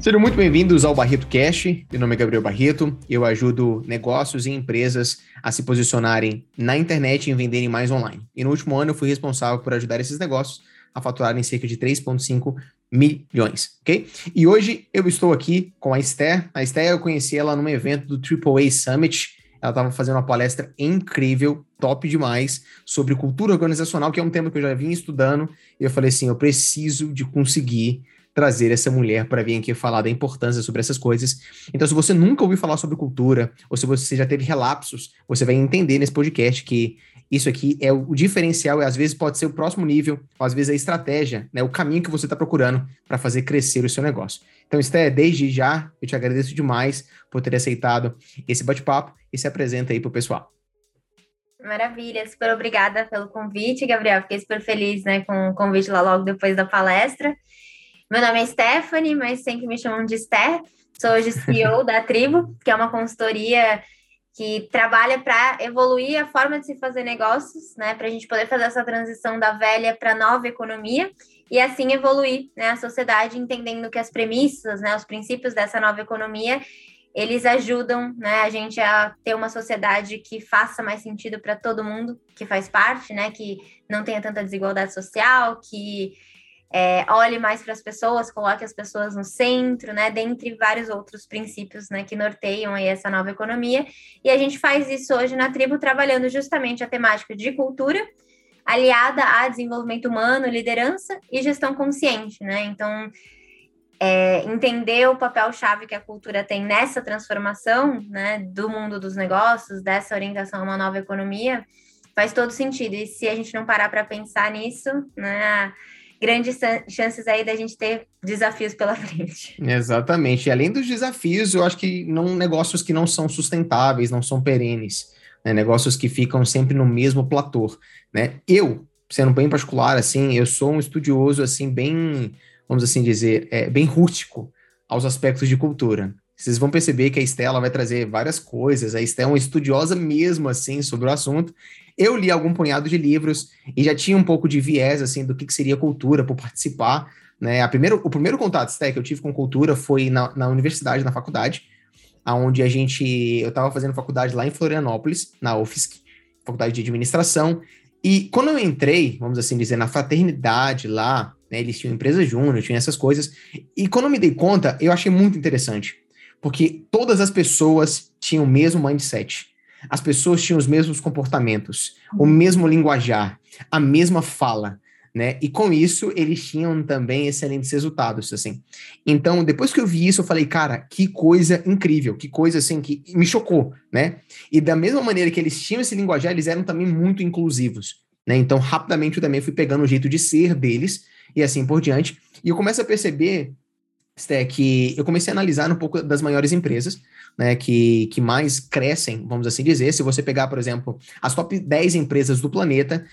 Sejam muito bem-vindos ao Barreto Cash. Meu nome é Gabriel Barreto. Eu ajudo negócios e empresas a se posicionarem na internet e venderem mais online. E no último ano eu fui responsável por ajudar esses negócios a faturarem cerca de 3,5 milhões, ok? E hoje eu estou aqui com a Esther. A Esther eu conheci ela num evento do AAA Summit. Ela estava fazendo uma palestra incrível, top demais, sobre cultura organizacional, que é um tema que eu já vinha estudando. E eu falei assim: eu preciso de conseguir trazer essa mulher para vir aqui falar da importância sobre essas coisas. Então, se você nunca ouviu falar sobre cultura, ou se você já teve relapsos, você vai entender nesse podcast que isso aqui é o diferencial e às vezes pode ser o próximo nível, ou às vezes a estratégia, né, o caminho que você está procurando para fazer crescer o seu negócio. Então, Esté, desde já, eu te agradeço demais por ter aceitado esse bate-papo e se apresenta aí para o pessoal. Maravilha, super obrigada pelo convite, Gabriel. Fiquei super feliz né, com o convite lá logo depois da palestra. Meu nome é Stephanie, mas sempre me chamam de Esther. Sou hoje CEO da Tribo, que é uma consultoria que trabalha para evoluir a forma de se fazer negócios, né, para a gente poder fazer essa transição da velha para a nova economia e assim evoluir né, a sociedade, entendendo que as premissas, né, os princípios dessa nova economia, eles ajudam né, a gente a ter uma sociedade que faça mais sentido para todo mundo que faz parte, né, que não tenha tanta desigualdade social, que é, olhe mais para as pessoas, coloque as pessoas no centro, né, dentre vários outros princípios, né, que norteiam aí essa nova economia. E a gente faz isso hoje na tribo, trabalhando justamente a temática de cultura, aliada a desenvolvimento humano, liderança e gestão consciente, né? Então, é, entender o papel-chave que a cultura tem nessa transformação, né, do mundo dos negócios, dessa orientação a uma nova economia, faz todo sentido. E se a gente não parar para pensar nisso, né, grandes chances aí da gente ter desafios pela frente. Exatamente. E além dos desafios, eu acho que não negócios que não são sustentáveis, não são perenes, né? negócios que ficam sempre no mesmo platô, né? Eu, sendo bem particular, assim, eu sou um estudioso, assim, bem, vamos assim dizer, é, bem rústico aos aspectos de cultura. Vocês vão perceber que a Estela vai trazer várias coisas. A Estela é uma estudiosa mesmo, assim, sobre o assunto. Eu li algum punhado de livros e já tinha um pouco de viés, assim, do que, que seria cultura por participar. Né? A primeiro, o primeiro contato Sté, que eu tive com cultura foi na, na universidade, na faculdade, onde a gente. Eu estava fazendo faculdade lá em Florianópolis, na UFSC, faculdade de administração. E quando eu entrei, vamos assim dizer, na fraternidade lá, né, eles tinham empresa júnior, tinham essas coisas. E quando eu me dei conta, eu achei muito interessante. Porque todas as pessoas tinham o mesmo mindset. As pessoas tinham os mesmos comportamentos, o uhum. mesmo linguajar, a mesma fala, né? E com isso eles tinham também excelentes resultados, assim. Então, depois que eu vi isso, eu falei, cara, que coisa incrível, que coisa assim que me chocou, né? E da mesma maneira que eles tinham esse linguajar, eles eram também muito inclusivos, né? Então, rapidamente eu também fui pegando o jeito de ser deles e assim por diante. E eu começo a perceber é que eu comecei a analisar um pouco das maiores empresas, né, que, que mais crescem, vamos assim dizer. Se você pegar, por exemplo, as top 10 empresas do planeta,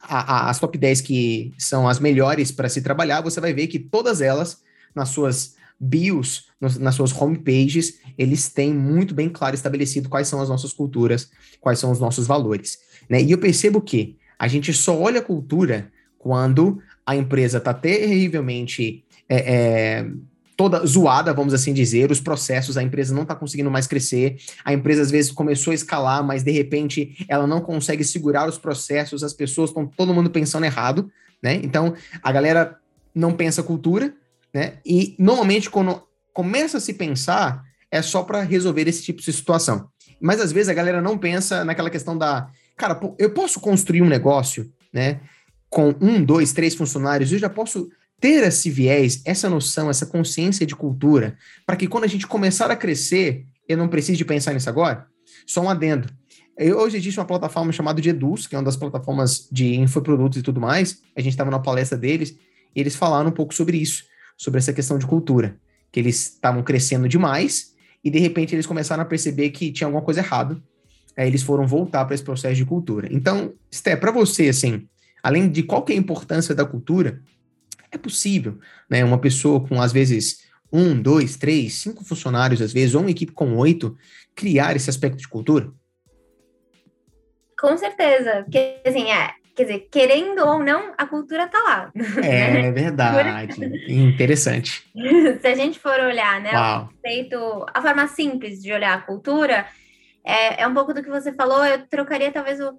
a, a, as top 10 que são as melhores para se trabalhar, você vai ver que todas elas, nas suas bios, nas suas homepages, eles têm muito bem claro estabelecido quais são as nossas culturas, quais são os nossos valores. Né? E eu percebo que a gente só olha a cultura quando a empresa está terrivelmente é, é, toda zoada, vamos assim dizer, os processos, a empresa não está conseguindo mais crescer, a empresa às vezes começou a escalar, mas de repente ela não consegue segurar os processos, as pessoas estão todo mundo pensando errado, né? Então a galera não pensa cultura, né? E normalmente quando começa a se pensar é só para resolver esse tipo de situação. Mas às vezes a galera não pensa naquela questão da, cara, eu posso construir um negócio, né? Com um, dois, três funcionários, eu já posso ter esse viés, essa noção, essa consciência de cultura, para que quando a gente começar a crescer, eu não precise de pensar nisso agora? Só um adendo. Hoje existe uma plataforma chamada de Eduz, que é uma das plataformas de infoprodutos e tudo mais. A gente estava na palestra deles e eles falaram um pouco sobre isso, sobre essa questão de cultura, que eles estavam crescendo demais e de repente eles começaram a perceber que tinha alguma coisa errada. Aí eles foram voltar para esse processo de cultura. Então, Sté, para você, assim, além de qual que é a importância da cultura, é possível, né? Uma pessoa com, às vezes, um, dois, três, cinco funcionários, às vezes, ou uma equipe com oito, criar esse aspecto de cultura? Com certeza, porque, assim, é, quer dizer, querendo ou não, a cultura está lá. É né? verdade. Interessante. Se a gente for olhar, né, o conceito, a forma simples de olhar a cultura, é, é um pouco do que você falou, eu trocaria talvez o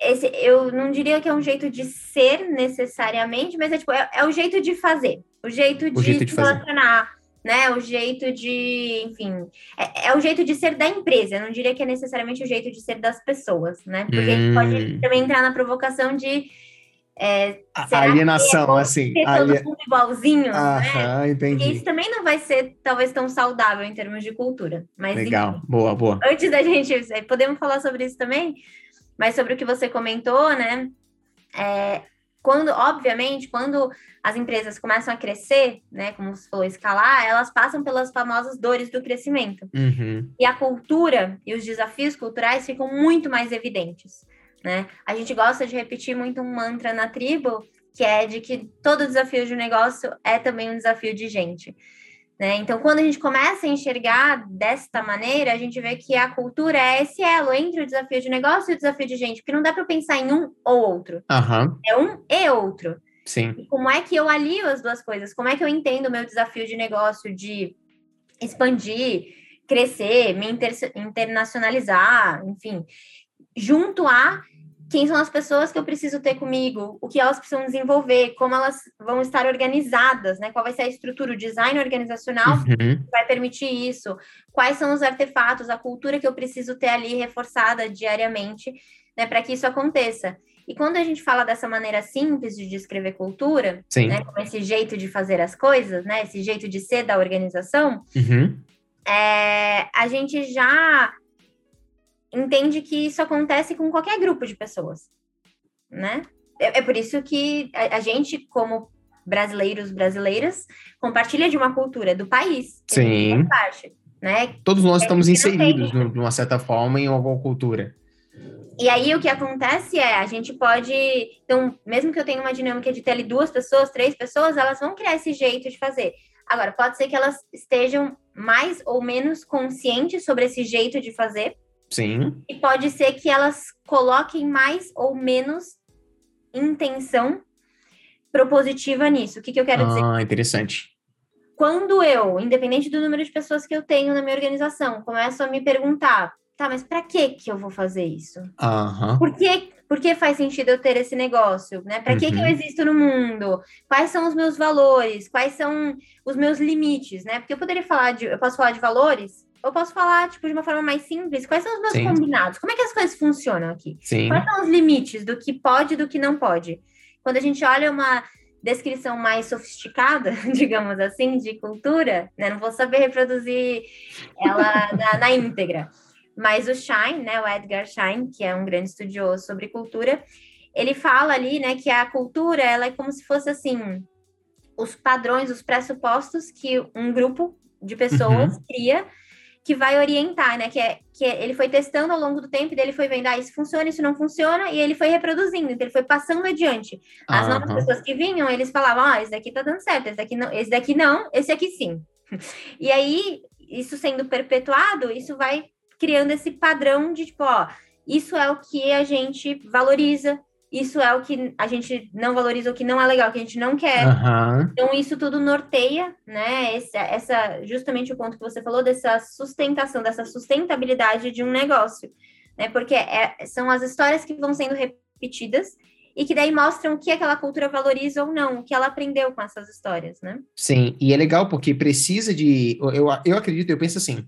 esse, eu não diria que é um jeito de ser necessariamente, mas é tipo, é, é o jeito de fazer, o jeito de, o jeito de se relacionar, né? O jeito de, enfim, é, é, o jeito de ser da empresa. Eu não diria que é necessariamente o jeito de ser das pessoas, né? Porque hum. a gente pode hum. também entrar na provocação de é, alienação, é assim. Ser todo mundo igualzinho, Aham, né? entendi. Porque isso também não vai ser, talvez, tão saudável em termos de cultura. Mas, Legal, enfim, boa, boa. Antes da gente, podemos falar sobre isso também, mas sobre o que você comentou, né? É, quando, obviamente, quando as empresas começam a crescer, né, como você falou, escalar, elas passam pelas famosas dores do crescimento. Uhum. E a cultura e os desafios culturais ficam muito mais evidentes, né? A gente gosta de repetir muito um mantra na tribo, que é de que todo desafio de negócio é também um desafio de gente. Né? Então, quando a gente começa a enxergar desta maneira, a gente vê que a cultura é esse elo entre o desafio de negócio e o desafio de gente, porque não dá para pensar em um ou outro. Uhum. É um e outro. Sim. E como é que eu alio as duas coisas? Como é que eu entendo o meu desafio de negócio de expandir, crescer, me inter internacionalizar, enfim, junto a quem são as pessoas que eu preciso ter comigo, o que elas precisam desenvolver, como elas vão estar organizadas, né? Qual vai ser a estrutura, o design organizacional uhum. que vai permitir isso, quais são os artefatos, a cultura que eu preciso ter ali reforçada diariamente, né, para que isso aconteça. E quando a gente fala dessa maneira simples de descrever cultura, né, com esse jeito de fazer as coisas, né, esse jeito de ser da organização, uhum. é, a gente já entende que isso acontece com qualquer grupo de pessoas, né? É, é por isso que a, a, gente, como brasileiros, brasileiras, compartilha de uma cultura do país. Sim. Parte, né? Todos nós estamos inseridos, de uma certa forma, em alguma cultura. E aí o que acontece é, a gente pode, então, mesmo que eu tenha uma dinâmica de ter ali duas pessoas, três pessoas, elas vão criar esse jeito de fazer. Agora, pode ser que elas estejam mais ou menos conscientes sobre esse jeito de fazer, Sim. E pode ser que elas coloquem mais ou menos intenção propositiva nisso. O que, que eu quero ah, dizer? Ah, interessante. Quando eu, independente do número de pessoas que eu tenho na minha organização, começo a me perguntar, tá, mas para que que eu vou fazer isso? Uhum. Por que, por que faz sentido eu ter esse negócio? Né? Para uhum. que que eu uhum. existo no mundo? Quais são os meus valores? Quais são os meus limites, né? Porque eu poderia falar de, eu posso falar de valores, eu posso falar, tipo, de uma forma mais simples, quais são os meus Sim. combinados? Como é que as coisas funcionam aqui? Sim. Quais são os limites do que pode e do que não pode? Quando a gente olha uma descrição mais sofisticada, digamos assim, de cultura, né? Não vou saber reproduzir ela na, na íntegra. Mas o Shine, né, o Edgar Shine, que é um grande estudioso sobre cultura, ele fala ali, né, que a cultura, ela é como se fosse assim, os padrões, os pressupostos que um grupo de pessoas uhum. cria que vai orientar, né? Que, é, que é, ele foi testando ao longo do tempo, e ele foi vendo, ah, isso funciona, isso não funciona, e ele foi reproduzindo, então ele foi passando adiante. As uhum. novas pessoas que vinham, eles falavam, ah, esse daqui tá dando certo, esse daqui não, esse daqui não, esse aqui sim. E aí, isso sendo perpetuado, isso vai criando esse padrão de tipo, ó, isso é o que a gente valoriza, isso é o que a gente não valoriza, o que não é legal, o que a gente não quer. Uhum. Então, isso tudo norteia, né? Esse, essa, justamente o ponto que você falou dessa sustentação, dessa sustentabilidade de um negócio, né? Porque é, são as histórias que vão sendo repetidas e que daí mostram o que aquela cultura valoriza ou não, o que ela aprendeu com essas histórias, né? Sim, e é legal porque precisa de. Eu, eu acredito, eu penso assim.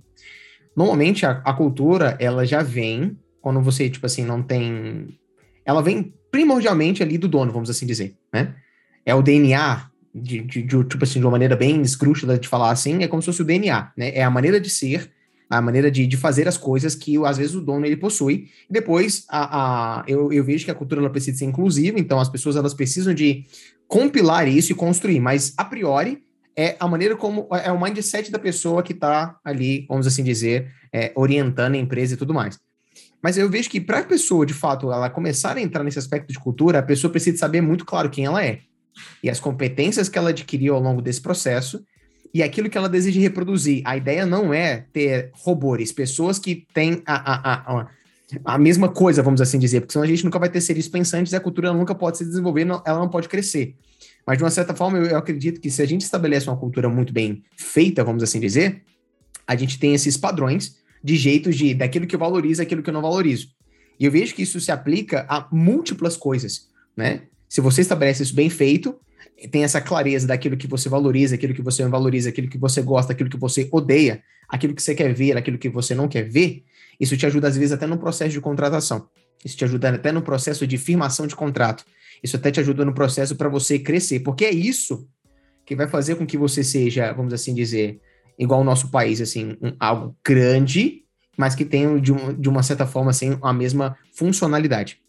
Normalmente a, a cultura, ela já vem quando você, tipo assim, não tem. Ela vem primordialmente ali do dono, vamos assim dizer, né? É o DNA, de, de, de, tipo assim, de uma maneira bem escrúxula de falar assim, é como se fosse o DNA, né? É a maneira de ser, a maneira de, de fazer as coisas que, às vezes, o dono ele possui. E depois, a, a, eu, eu vejo que a cultura ela precisa ser inclusiva, então as pessoas elas precisam de compilar isso e construir, mas, a priori, é a maneira como, é o mindset da pessoa que está ali, vamos assim dizer, é, orientando a empresa e tudo mais. Mas eu vejo que para a pessoa, de fato, ela começar a entrar nesse aspecto de cultura, a pessoa precisa saber muito claro quem ela é e as competências que ela adquiriu ao longo desse processo e aquilo que ela deseja reproduzir. A ideia não é ter robôs, pessoas que têm a, a, a, a mesma coisa, vamos assim dizer, porque senão a gente nunca vai ter seres pensantes e a cultura nunca pode se desenvolver, ela não pode crescer. Mas, de uma certa forma, eu, eu acredito que se a gente estabelece uma cultura muito bem feita, vamos assim dizer, a gente tem esses padrões de jeitos de daquilo que eu valorizo, aquilo que eu não valorizo. E eu vejo que isso se aplica a múltiplas coisas, né? Se você estabelece isso bem feito, tem essa clareza daquilo que você valoriza, aquilo que você não valoriza, aquilo que você gosta, aquilo que você odeia, aquilo que você quer ver, aquilo que você não quer ver, isso te ajuda às vezes até no processo de contratação. Isso te ajuda até no processo de firmação de contrato. Isso até te ajuda no processo para você crescer, porque é isso que vai fazer com que você seja, vamos assim dizer, igual o nosso país, assim, um, algo grande, mas que tenha de, um, de uma certa forma assim a mesma funcionalidade.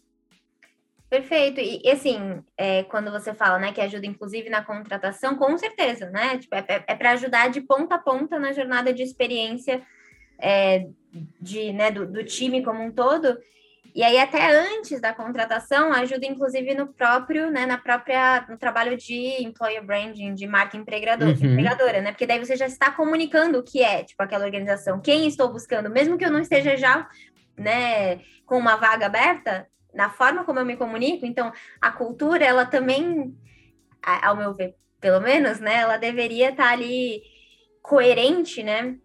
Perfeito. E, assim, é, quando você fala, né, que ajuda inclusive na contratação, com certeza, né? Tipo, é, é, é para ajudar de ponta a ponta na jornada de experiência é, de, né, do, do, time como um todo. E aí, até antes da contratação, ajuda inclusive no próprio, né, na própria, no trabalho de employer branding, de marca empregador, uhum. empregadora, né? Porque daí você já está comunicando o que é, tipo, aquela organização, quem estou buscando, mesmo que eu não esteja já, né, com uma vaga aberta, na forma como eu me comunico. Então, a cultura, ela também, ao meu ver, pelo menos, né, ela deveria estar ali coerente, né,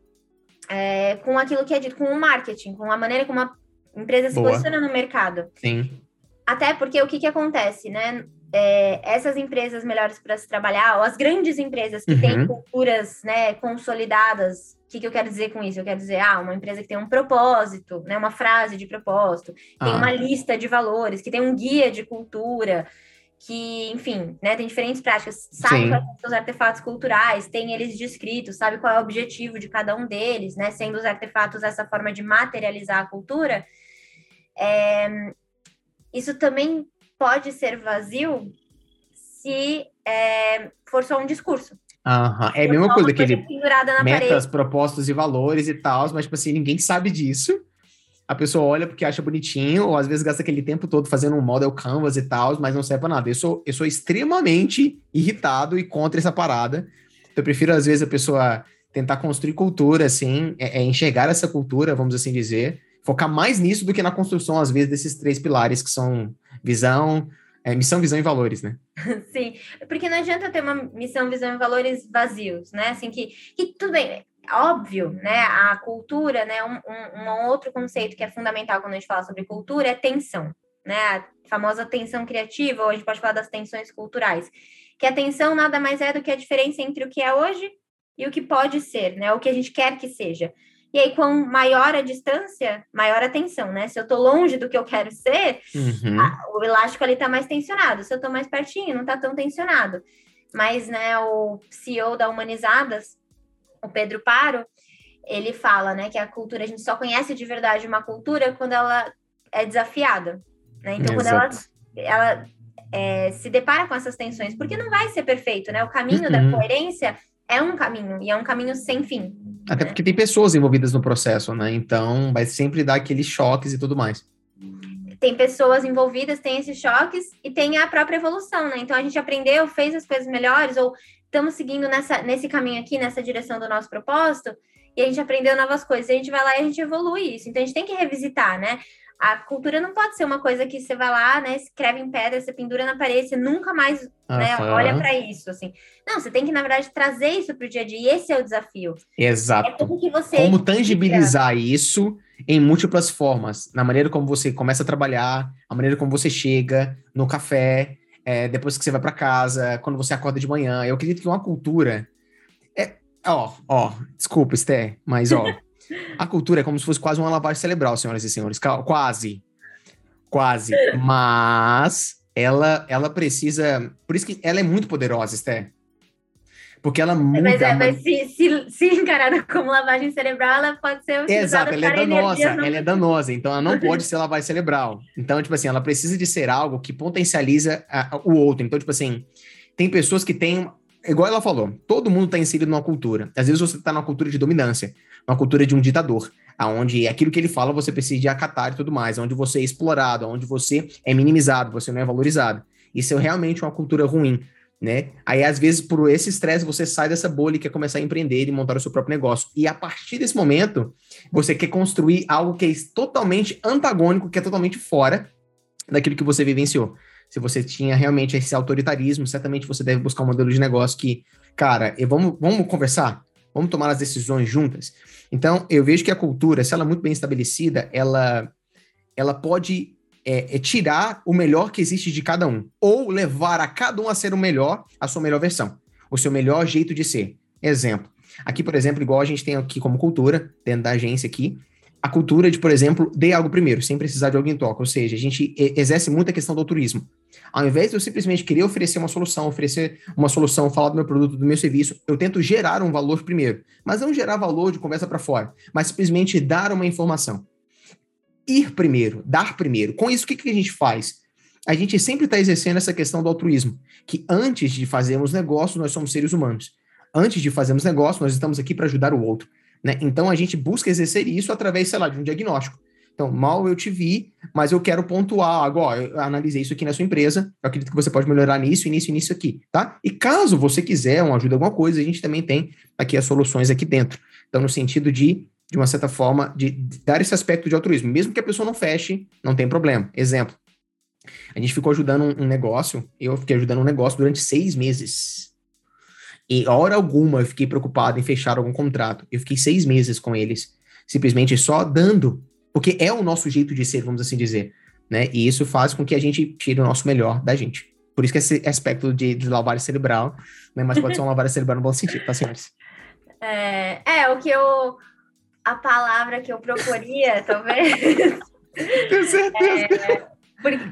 é, com aquilo que é dito, com o marketing, com a maneira como a empresa se posiciona no mercado. Sim. Até porque o que, que acontece, né? É, essas empresas melhores para se trabalhar, ou as grandes empresas que uhum. têm culturas né, consolidadas, o que, que, eu quero dizer com isso? Eu quero dizer, ah, uma empresa que tem um propósito, né, uma frase de propósito, tem ah. uma lista de valores, que tem um guia de cultura, que, enfim, né, tem diferentes práticas, sabe quais são os artefatos culturais, tem eles descritos, sabe qual é o objetivo de cada um deles, né, sendo os artefatos essa forma de materializar a cultura. É, isso também pode ser vazio se é, for só um discurso. Uhum. É a mesma coisa que ele metas, parede. propostas e valores e tal, mas, tipo assim, ninguém sabe disso. A pessoa olha porque acha bonitinho, ou às vezes gasta aquele tempo todo fazendo um model canvas e tal, mas não serve pra nada. Eu sou, eu sou extremamente irritado e contra essa parada. Eu prefiro, às vezes, a pessoa tentar construir cultura, assim, é, é enxergar essa cultura, vamos assim dizer, focar mais nisso do que na construção, às vezes, desses três pilares que são visão, é, missão, visão e valores, né? Sim, porque não adianta ter uma missão, visão e valores vazios, né? Assim, que, que tudo bem, óbvio, né? A cultura, né? Um, um, um, outro conceito que é fundamental quando a gente fala sobre cultura é tensão, né? A famosa tensão criativa, ou a gente pode falar das tensões culturais. Que a tensão nada mais é do que a diferença entre o que é hoje e o que pode ser, né? O que a gente quer que seja. E aí, com maior a distância, maior a tensão, né? Se eu tô longe do que eu quero ser, uhum. a, o elástico ali tá mais tensionado. Se eu tô mais pertinho, não tá tão tensionado. Mas, né, o CEO da Humanizadas, o Pedro Paro, ele fala, né, que a cultura, a gente só conhece de verdade uma cultura quando ela é desafiada, né? Então, Exato. quando ela, ela é, se depara com essas tensões, porque não vai ser perfeito, né? O caminho uhum. da coerência é um caminho, e é um caminho sem fim. Até porque tem pessoas envolvidas no processo, né? Então vai sempre dar aqueles choques e tudo mais. Tem pessoas envolvidas, tem esses choques e tem a própria evolução, né? Então a gente aprendeu, fez as coisas melhores, ou estamos seguindo nessa, nesse caminho aqui, nessa direção do nosso propósito, e a gente aprendeu novas coisas, e a gente vai lá e a gente evolui isso. Então a gente tem que revisitar, né? A cultura não pode ser uma coisa que você vai lá, né, escreve em pedra, você pendura na parede, você nunca mais, uhum. né, olha para isso, assim. Não, você tem que, na verdade, trazer isso para o dia a dia, e esse é o desafio. Exato. É como, como tangibilizar isso em múltiplas formas, na maneira como você começa a trabalhar, a maneira como você chega no café, é, depois que você vai para casa, quando você acorda de manhã. Eu acredito que uma cultura é, ó, ó, desculpa, Esther, mas ó, A cultura é como se fosse quase uma lavagem cerebral, senhoras e senhores. Quase. Quase. Mas ela, ela precisa. Por isso que ela é muito poderosa, Esther. Porque ela muda. Mas, é, mas se, se, se, encarada como lavagem cerebral, ela pode ser utilizada Exato, ela é danosa. Ela é danosa, então ela não pode ser lavagem cerebral. Então, tipo assim, ela precisa de ser algo que potencializa a, o outro. Então, tipo assim, tem pessoas que têm. Igual ela falou, todo mundo está inserido numa cultura. Às vezes você está numa cultura de dominância uma cultura de um ditador, aonde aquilo que ele fala você precisa de acatar e tudo mais, onde você é explorado, onde você é minimizado, você não é valorizado. Isso é realmente uma cultura ruim. Né? Aí, às vezes, por esse estresse, você sai dessa bolha e quer começar a empreender e montar o seu próprio negócio. E a partir desse momento, você quer construir algo que é totalmente antagônico, que é totalmente fora daquilo que você vivenciou. Se você tinha realmente esse autoritarismo, certamente você deve buscar um modelo de negócio que, cara, vamos, vamos conversar? Vamos tomar as decisões juntas? Então, eu vejo que a cultura, se ela é muito bem estabelecida, ela, ela pode é, é, tirar o melhor que existe de cada um, ou levar a cada um a ser o melhor, a sua melhor versão, o seu melhor jeito de ser. Exemplo. Aqui, por exemplo, igual a gente tem aqui como cultura, dentro da agência aqui, a cultura de, por exemplo, dê algo primeiro, sem precisar de alguém toque. Ou seja, a gente exerce muito a questão do altruísmo. Ao invés de eu simplesmente querer oferecer uma solução, oferecer uma solução, falar do meu produto, do meu serviço, eu tento gerar um valor primeiro. Mas não gerar valor de conversa para fora, mas simplesmente dar uma informação ir primeiro, dar primeiro. Com isso, o que, que a gente faz? A gente sempre está exercendo essa questão do altruísmo, que antes de fazermos negócio, nós somos seres humanos. Antes de fazermos negócio, nós estamos aqui para ajudar o outro. Né? Então, a gente busca exercer isso através, sei lá, de um diagnóstico. Então, mal eu te vi, mas eu quero pontuar agora. Eu analisei isso aqui na sua empresa. Eu acredito que você pode melhorar nisso, nisso e nisso aqui, tá? E caso você quiser uma ajuda, alguma coisa, a gente também tem aqui as soluções aqui dentro. Então, no sentido de de uma certa forma, de, dar esse aspecto de altruísmo. Mesmo que a pessoa não feche, não tem problema. Exemplo, a gente ficou ajudando um, um negócio, eu fiquei ajudando um negócio durante seis meses. E hora alguma eu fiquei preocupado em fechar algum contrato. Eu fiquei seis meses com eles, simplesmente só dando, porque é o nosso jeito de ser, vamos assim dizer. Né? E isso faz com que a gente tire o nosso melhor da gente. Por isso que esse aspecto de, de lavagem cerebral, né? mas pode ser uma lavagem cerebral no bom sentido, tá, senhores? É, é, o que eu a palavra que eu proporia, talvez. Tenho certeza. É, porque,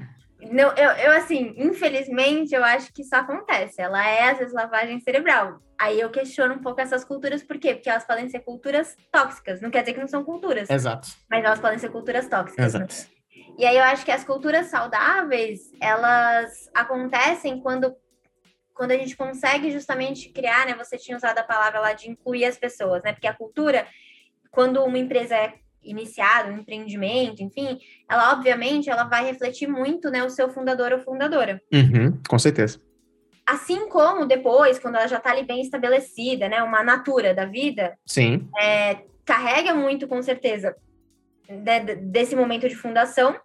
não, eu, eu, assim, infelizmente, eu acho que isso acontece. Ela é, às vezes, lavagem cerebral. Aí eu questiono um pouco essas culturas, por quê? Porque elas podem ser culturas tóxicas. Não quer dizer que não são culturas. Exato. Mas elas podem ser culturas tóxicas. Exato. Né? E aí eu acho que as culturas saudáveis, elas acontecem quando quando a gente consegue justamente criar, né? Você tinha usado a palavra lá de incluir as pessoas, né? Porque a cultura, quando uma empresa é iniciada, um empreendimento, enfim, ela obviamente ela vai refletir muito, né, o seu fundador ou fundadora. Uhum, com certeza. Assim como depois, quando ela já está ali bem estabelecida, né, uma natura da vida, sim, é, carrega muito, com certeza, de, desse momento de fundação,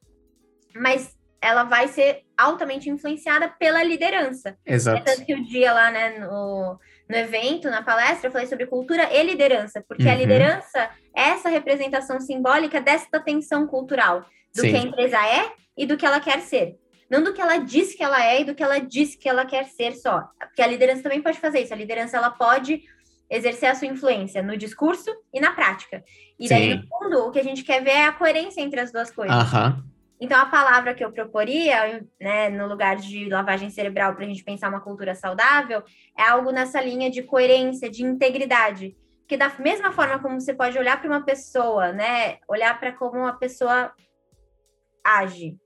mas ela vai ser altamente influenciada pela liderança. Exato. É tanto que o dia lá, né, no, no evento, na palestra, eu falei sobre cultura e liderança, porque uhum. a liderança é essa representação simbólica dessa tensão cultural, do Sim. que a empresa é e do que ela quer ser. Não do que ela diz que ela é e do que ela diz que ela quer ser só. Porque a liderança também pode fazer isso. A liderança ela pode exercer a sua influência no discurso e na prática. E daí, no fundo, o que a gente quer ver é a coerência entre as duas coisas. Uhum. Então, a palavra que eu proporia, né, no lugar de lavagem cerebral, para a gente pensar uma cultura saudável, é algo nessa linha de coerência, de integridade. Que da mesma forma como você pode olhar para uma pessoa, né, olhar para como uma pessoa age,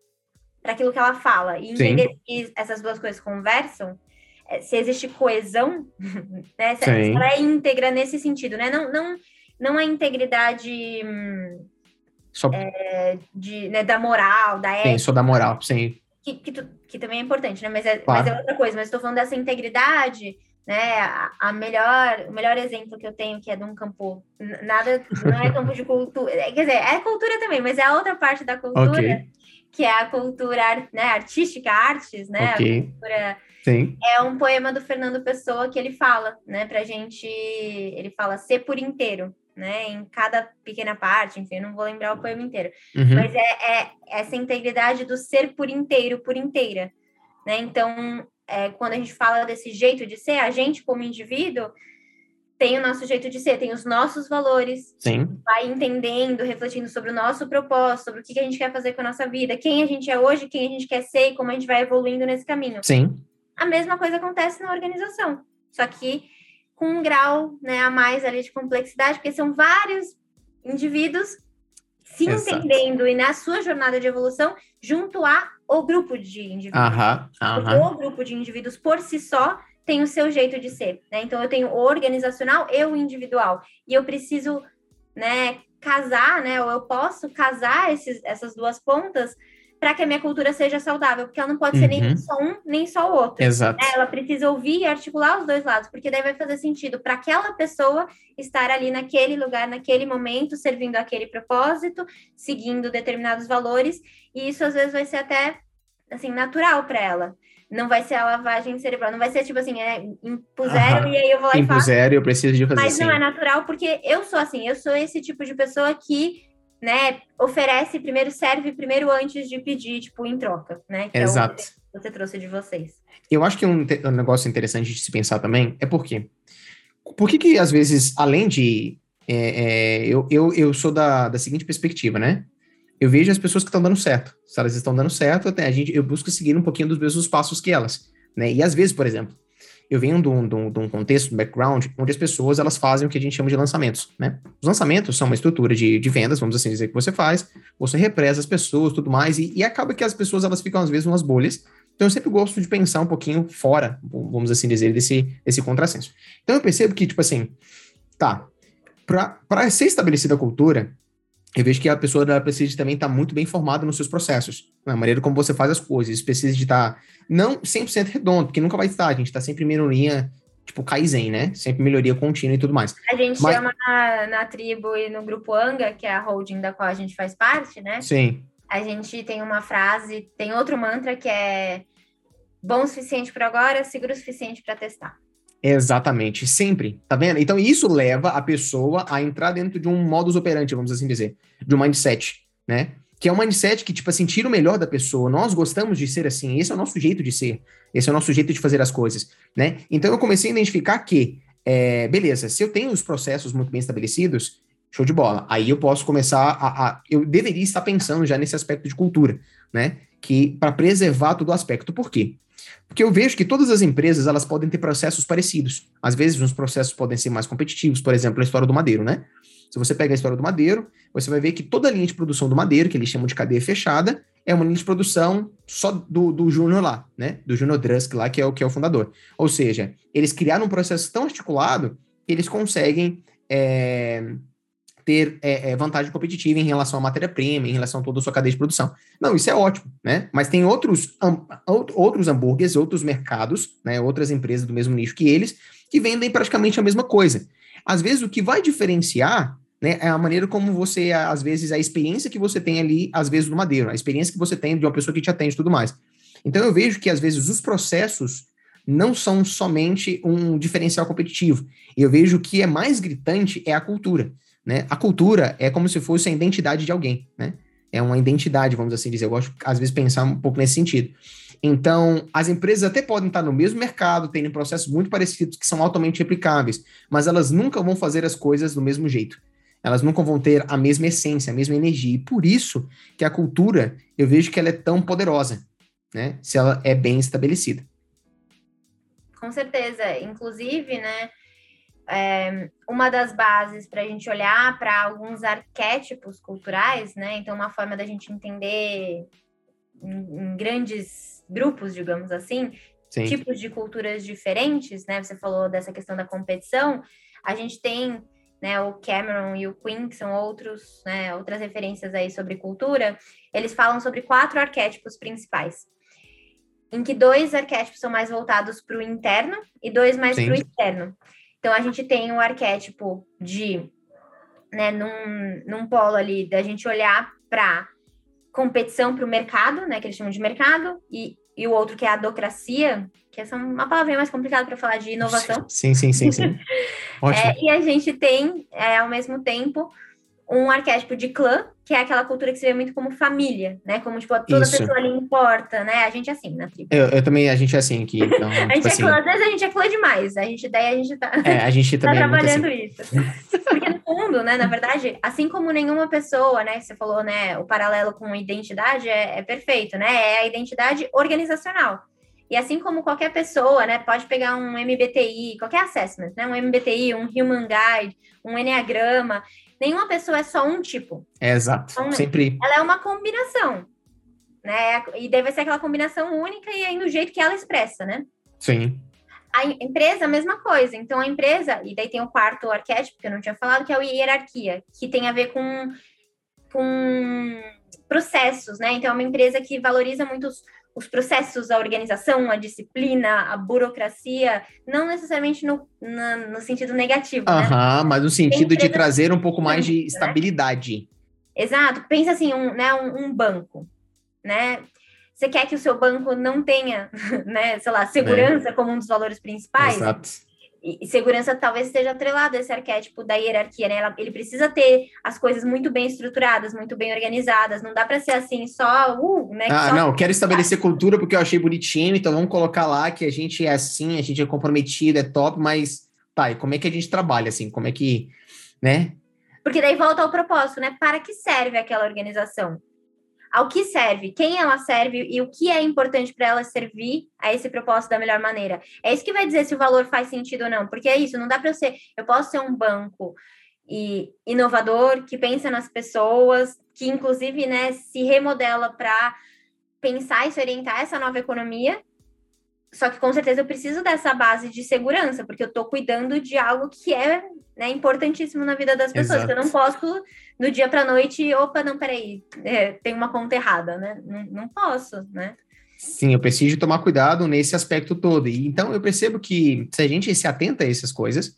para aquilo que ela fala, e entender Sim. que essas duas coisas conversam, é, se existe coesão, né, se ela é íntegra nesse sentido, né, não, não, não a integridade. Hum, só... É, de, né, da moral, da ética. Sim, só da moral, sim. Que, que, tu, que também é importante, né? Mas é, claro. mas é outra coisa. Mas estou falando dessa integridade, né? A, a, melhor, o melhor exemplo que eu tenho, que é de um campo, nada, não é campo de cultura, é, quer dizer, é cultura também, mas é a outra parte da cultura, okay. que é a cultura né, artística, artes, né? Okay. A cultura... Sim. É um poema do Fernando Pessoa que ele fala, né, pra gente, ele fala ser por inteiro, né? Em cada pequena parte, enfim, não vou lembrar o poema inteiro. Uhum. Mas é, é, essa integridade do ser por inteiro, por inteira, né? Então, é, quando a gente fala desse jeito de ser, a gente como indivíduo tem o nosso jeito de ser, tem os nossos valores, Sim. vai entendendo, refletindo sobre o nosso propósito, sobre o que a gente quer fazer com a nossa vida, quem a gente é hoje, quem a gente quer ser e como a gente vai evoluindo nesse caminho. Sim. A mesma coisa acontece na organização, só que com um grau né, a mais ali de complexidade, porque são vários indivíduos se Exato. entendendo e na sua jornada de evolução junto a o grupo de indivíduos. Aham, aham. O grupo de indivíduos por si só tem o seu jeito de ser, né? Então eu tenho o organizacional e o individual. E eu preciso, né, casar, né, ou eu posso casar esses, essas duas pontas para que a minha cultura seja saudável, porque ela não pode ser nem Uhum. só um, nem só o outro. Exato. né? Ela precisa ouvir e articular os dois lados, porque daí vai fazer sentido para aquela pessoa estar ali naquele lugar, naquele momento, servindo aquele propósito, seguindo determinados valores, e isso às vezes vai ser até assim natural para ela. Não vai ser a lavagem cerebral, não vai ser tipo assim, é, impuseram Aham. e aí eu vou lá e faço. Impuseram, eu preciso de fazer Mas assim. não é natural, porque eu sou assim, eu sou esse tipo de pessoa que, né, oferece primeiro, serve primeiro antes de pedir, tipo, em troca, né? Que é o Exato. que você trouxe de vocês. Eu acho que um, um negócio interessante de se pensar também é por quê? Por que que, às vezes, além de... é, é, eu, eu, eu sou da, da seguinte perspectiva, né? Eu vejo as pessoas que estão dando certo. Se elas estão dando certo, até a gente, eu busco seguir um pouquinho dos mesmos passos que elas, né? E às vezes, por exemplo, eu venho de um, de um- de um contexto, de um background, onde as pessoas, elas fazem o que a gente chama de lançamentos, né? Os lançamentos são uma estrutura de, de vendas, vamos assim dizer, que você faz, você represa as pessoas, tudo mais, e, e acaba que as pessoas, elas ficam, às vezes, umas bolhas, então eu sempre gosto de pensar um pouquinho fora, vamos assim dizer, desse, desse contrassenso. Então eu percebo que, tipo assim, tá, para ser estabelecida a cultura, eu vejo que a pessoa ela precisa também estar muito bem formada nos seus processos, na maneira como você faz as coisas, precisa de estar, não 100% redondo, porque nunca vai estar, a gente está sempre em melhoria, tipo Kaizen, né? Sempre melhoria contínua e tudo mais. A gente Mas- chama na, na tribo e no grupo Anga, que é a holding da qual a gente faz parte, né? Sim, A gente tem uma frase, tem outro mantra que é bom o suficiente para agora, seguro o suficiente para testar. Exatamente, sempre, tá vendo? Então isso leva a pessoa a entrar dentro de um modus operandi, vamos assim dizer, de um mindset, né? Que é um mindset que, tipo assim, tira o melhor da pessoa. Nós gostamos de ser assim, esse é o nosso jeito de ser, esse é o nosso jeito de fazer as coisas, né? Então eu comecei a identificar que, é, beleza, se eu tenho os processos muito bem estabelecidos, show de bola. Aí eu posso começar a, a- eu deveria estar pensando já nesse aspecto de cultura, né? Que para preservar todo o aspecto. Por quê? Porque eu vejo que todas as empresas elas podem ter processos parecidos. Às vezes, uns processos podem ser mais competitivos, por exemplo, a história do madeiro, né? Se você pega a história do madeiro, você vai ver que toda a linha de produção do madeiro, que eles chamam de cadeia fechada, é uma linha de produção só do, do Júnior lá, né? Do Júnior Drusk lá, que é, o, que é o fundador. Ou seja, eles criaram um processo tão articulado que eles conseguem é, ter é, é, vantagem competitiva em relação à matéria-prima, em relação a toda a sua cadeia de produção. Não, isso é ótimo, né? Mas tem outros, out- outros hambúrgueres, outros mercados, né? Outras empresas do mesmo nicho que eles, que vendem praticamente a mesma coisa. Às vezes, o que vai diferenciar né, é a maneira como você, às vezes, a experiência que você tem ali, às vezes, no madeiro, a experiência que você tem de uma pessoa que te atende e tudo mais. Então, eu vejo que, às vezes, os processos não são somente um diferencial competitivo. Eu vejo que é mais gritante é a cultura. Né? A cultura é como se fosse a identidade de alguém, né? É uma identidade, vamos assim dizer. Eu gosto, às vezes, pensar um pouco nesse sentido. Então, as empresas até podem estar no mesmo mercado, terem processos muito parecidos que são altamente replicáveis, mas elas nunca vão fazer as coisas do mesmo jeito. Elas nunca vão ter a mesma essência, a mesma energia. E por isso que a cultura, eu vejo que ela é tão poderosa, né? Se ela é bem estabelecida. Com certeza. Inclusive, né? É, uma das bases para a gente olhar para alguns arquétipos culturais, né? Então, uma forma da gente entender em, em grandes grupos, digamos assim, Sim. tipos de culturas diferentes, né? Você falou dessa questão da competição. A gente tem né, o Cameron e o Quinn, que são outros, né, outras referências aí sobre cultura. Eles falam sobre quatro arquétipos principais. Em que dois arquétipos são mais voltados para o interno e dois mais para o externo. Então a gente tem o arquétipo de, né, num, num polo ali, da gente olhar para competição para o mercado, né, que eles chamam de mercado, e, e o outro que é a adocracia, que essa é uma palavrinha mais complicada para falar de inovação. Sim, sim, sim, sim. Ótimo. É, e a gente tem, é, ao mesmo tempo, um arquétipo de clã, que é aquela cultura que se vê muito como família, né? Como, tipo, toda Isso. pessoa ali importa, né? A gente é assim, tribo. Eu, eu também, a gente é assim aqui, então, A tipo gente é assim, clã, às vezes a gente é clã demais. A gente, daí a gente tá, é, a gente tá é muito assim. trabalhando isso. Porque no fundo, né, na verdade, assim como nenhuma pessoa, né, você falou, né, o paralelo com identidade é, é perfeito, né? É a identidade organizacional. E assim como qualquer pessoa, né, pode pegar um MBTI, qualquer assessment, né, um MBTI, um Human Guide, um Enneagrama, nenhuma pessoa é só um tipo. É, exato. Então, Sempre, Ela é uma combinação, né? E deve ser aquela combinação única e aí do jeito que ela expressa, né? sim. A em- empresa, a mesma coisa. Então, a empresa, e daí tem o quarto arquétipo, que eu não tinha falado, que é o hierarquia, que tem a ver com com processos, né? Então, é uma empresa que valoriza muito os, os processos, a organização, a disciplina, a burocracia, não necessariamente no, na, no sentido negativo. Aham, né? mas no sentido de trazer um pouco mais de né? estabilidade. Né? Exato. Pensa assim, um, né, um, um, banco, né? Você quer que o seu banco não tenha, né, sei lá, segurança é. como um dos valores principais? Exato e segurança talvez esteja atrelado a esse arquétipo da hierarquia, né? Ele precisa ter as coisas muito bem estruturadas, muito bem organizadas. Não dá para ser assim só, uh, né? Ah, só... não, quero estabelecer cultura porque eu achei bonitinho, então vamos colocar lá que a gente é assim, a gente é comprometido, é top, mas tá, e como é que a gente trabalha assim? Como é que, né? Porque daí volta ao propósito, né? Para que serve aquela organização? Ao que serve, quem ela serve e o que é importante para ela servir a esse propósito da melhor maneira. É isso que vai dizer se o valor faz sentido ou não, porque é isso, não dá para eu ser, eu posso ser um banco e inovador que pensa nas pessoas, que inclusive, né, se remodela para pensar e se orientar essa nova economia. Só que com certeza eu preciso dessa base de segurança, porque eu estou cuidando de algo que é né, importantíssimo na vida das pessoas. Exato. eu não posso, do dia para noite, opa, não, peraí, é, tem uma conta errada, né? Não, não posso, né? Sim, eu preciso tomar cuidado nesse aspecto todo. E então eu percebo que se a gente se atenta a essas coisas,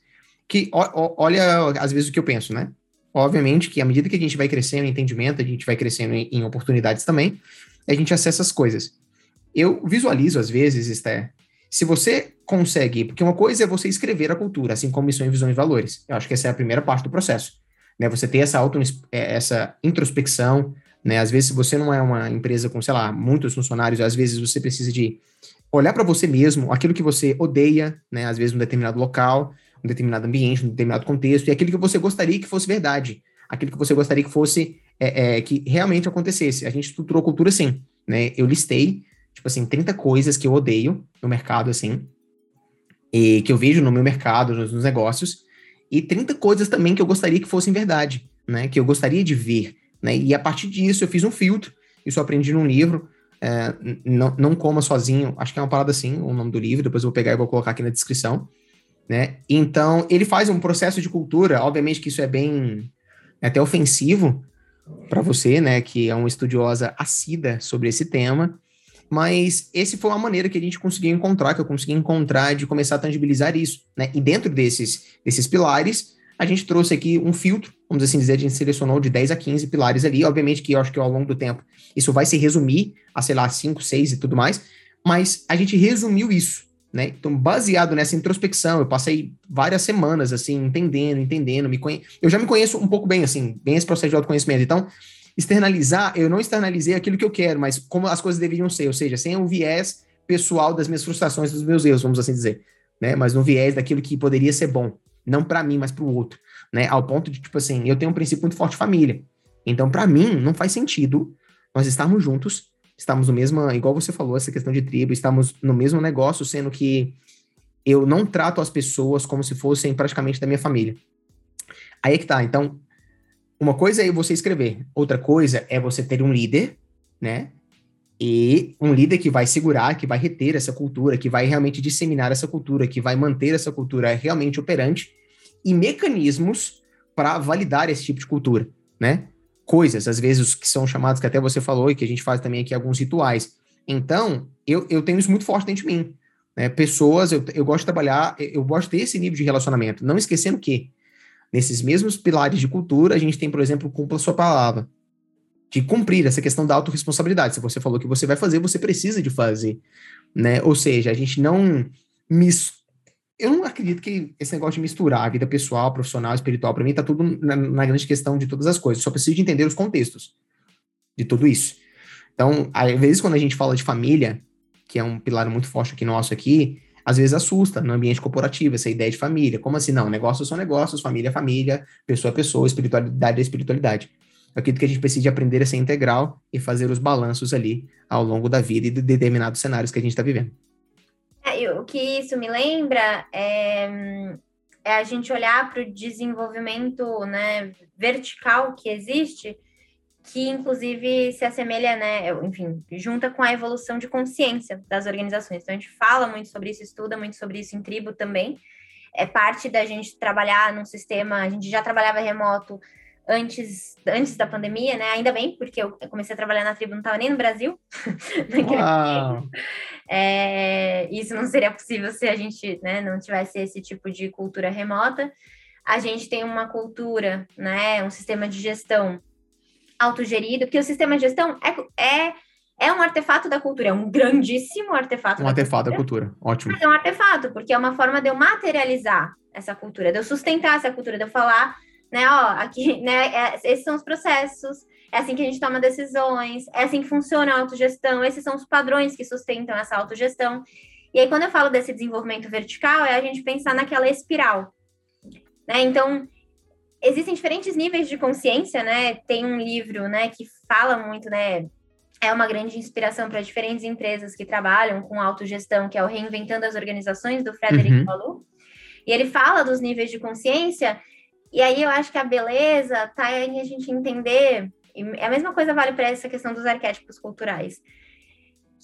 que olha, às vezes o que eu penso, né? Obviamente que à medida que a gente vai crescendo em entendimento, a gente vai crescendo em, em oportunidades também, a gente acessa as coisas. Eu visualizo às vezes, Esther, se você consegue, porque uma coisa é você escrever a cultura, assim como missão, visão e valores. Eu acho que essa é a primeira parte do processo. Né? Você ter essa, auto, é, essa introspecção, né? Às vezes, se você não é uma empresa com, sei lá, muitos funcionários, às vezes você precisa de olhar para você mesmo, aquilo que você odeia, né? Às vezes, um determinado local, um determinado ambiente, um determinado contexto, e aquilo que você gostaria que fosse verdade, aquilo que você gostaria que fosse, é, é, que realmente acontecesse. A gente estruturou cultura assim, né? Eu listei tipo assim, 30 coisas que eu odeio no mercado, assim, e que eu vejo no meu mercado, nos, nos negócios, e 30 coisas também que eu gostaria que fossem verdade, né? Que eu gostaria de ver, né? E a partir disso eu fiz um filtro, isso eu aprendi num livro, é, não, não coma sozinho, acho que é uma parada assim, o nome do livro, depois eu vou pegar e vou colocar aqui na descrição, né? Então, ele faz um processo de cultura, obviamente que isso é bem, é até ofensivo para você, né, que é uma estudiosa assídua sobre esse tema, mas esse foi uma maneira que a gente conseguiu encontrar, que eu consegui encontrar de começar a tangibilizar isso, né? E dentro desses, desses pilares, a gente trouxe aqui um filtro, vamos assim dizer, a gente selecionou de 10 a 15 pilares ali, obviamente que eu acho que ao longo do tempo isso vai se resumir a, sei lá, 5, 6 e tudo mais, mas a gente resumiu isso, né? Então, baseado nessa introspecção, eu passei várias semanas, assim, entendendo, entendendo, me conhe... eu já me conheço um pouco bem, assim, bem esse processo de autoconhecimento, então externalizar, eu não externalizei aquilo que eu quero, mas como as coisas deveriam ser, ou seja, sem o viés pessoal das minhas frustrações, dos meus erros, vamos assim dizer, né? Mas no viés daquilo que poderia ser bom, não para mim, mas para o outro, né? Ao ponto de tipo assim, eu tenho um princípio muito forte família. Então, para mim, não faz sentido nós estarmos juntos, estamos no mesmo, igual você falou, essa questão de tribo, estamos no mesmo negócio, sendo que eu não trato as pessoas como se fossem praticamente da minha família. Aí é que tá. Então, uma coisa é você escrever, outra coisa é você ter um líder, né? E um líder que vai segurar, que vai reter essa cultura, que vai realmente disseminar essa cultura, que vai manter essa cultura realmente operante e mecanismos para validar esse tipo de cultura, né? Coisas, às vezes, que são chamados, que até você falou, e que a gente faz também aqui alguns rituais. Então, eu, eu tenho isso muito forte dentro de mim. Né? Pessoas, eu, eu gosto de trabalhar, eu gosto de ter esse nível de relacionamento, não esquecendo que Nesses mesmos pilares de cultura, a gente tem, por exemplo, cumpra sua palavra. De cumprir essa questão da autorresponsabilidade. Se você falou que você vai fazer, você precisa de fazer. Né? Ou seja, a gente não mis... Eu não acredito que esse negócio de misturar a vida pessoal, profissional, espiritual, para mim, tá tudo na, na, grande questão de todas as coisas. Só preciso de entender os contextos de tudo isso. Então, às vezes, quando a gente fala de família, que é um pilar muito forte aqui nosso aqui, às vezes assusta no ambiente corporativo, essa ideia de família. Como assim? Não, negócios são negócios, família é família, pessoa é pessoa, espiritualidade é espiritualidade. Eu acredito que a gente precisa aprender a ser integral e fazer os balanços ali ao longo da vida e de determinados cenários que a gente está vivendo. É, o que isso me lembra é, é a gente olhar para o desenvolvimento né, vertical que existe que inclusive se assemelha, né, enfim, junta com a evolução de consciência das organizações. Então a gente fala muito sobre isso, estuda muito sobre isso em tribo também. É parte da gente trabalhar num sistema, a gente já trabalhava remoto antes, antes da pandemia, né? Ainda bem, porque eu comecei a trabalhar na tribo, não estava nem no Brasil. é, isso não seria possível se a gente né, não tivesse esse tipo de cultura remota. A gente tem uma cultura, né? Um sistema de gestão autogerido, porque o sistema de gestão é, é é um artefato da cultura, é um grandíssimo artefato. Um da artefato cultura, da cultura, ótimo. Mas é um artefato, porque é uma forma de eu materializar essa cultura, de eu sustentar essa cultura, de eu falar, né, ó, aqui, né, é, esses são os processos, é assim que a gente toma decisões, é assim que funciona a autogestão, esses são os padrões que sustentam essa autogestão. E aí, quando eu falo desse desenvolvimento vertical, é a gente pensar naquela espiral, né, então... Existem diferentes níveis de consciência, né? Tem um livro, né, que fala muito, né, é uma grande inspiração para diferentes empresas que trabalham com autogestão, que é o Reinventando as Organizações, do Frederic uhum. E ele fala dos níveis de consciência, e aí eu acho que a beleza está em a gente entender, e a mesma coisa vale para essa questão dos arquétipos culturais,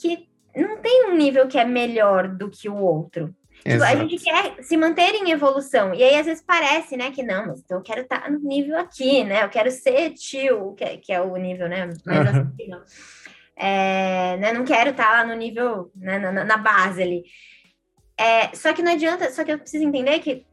que não tem um nível que é melhor do que o outro. Tipo, a gente quer se manter em evolução. E aí, às vezes, parece, né, que não, mas então eu quero estar tá no nível aqui, né? Eu quero ser tio, que, é, que é o nível, né? Mais uhum. acima. É, né, não quero estar lá no nível, né, na, na base ali. É, só que não adianta, só que eu preciso entender que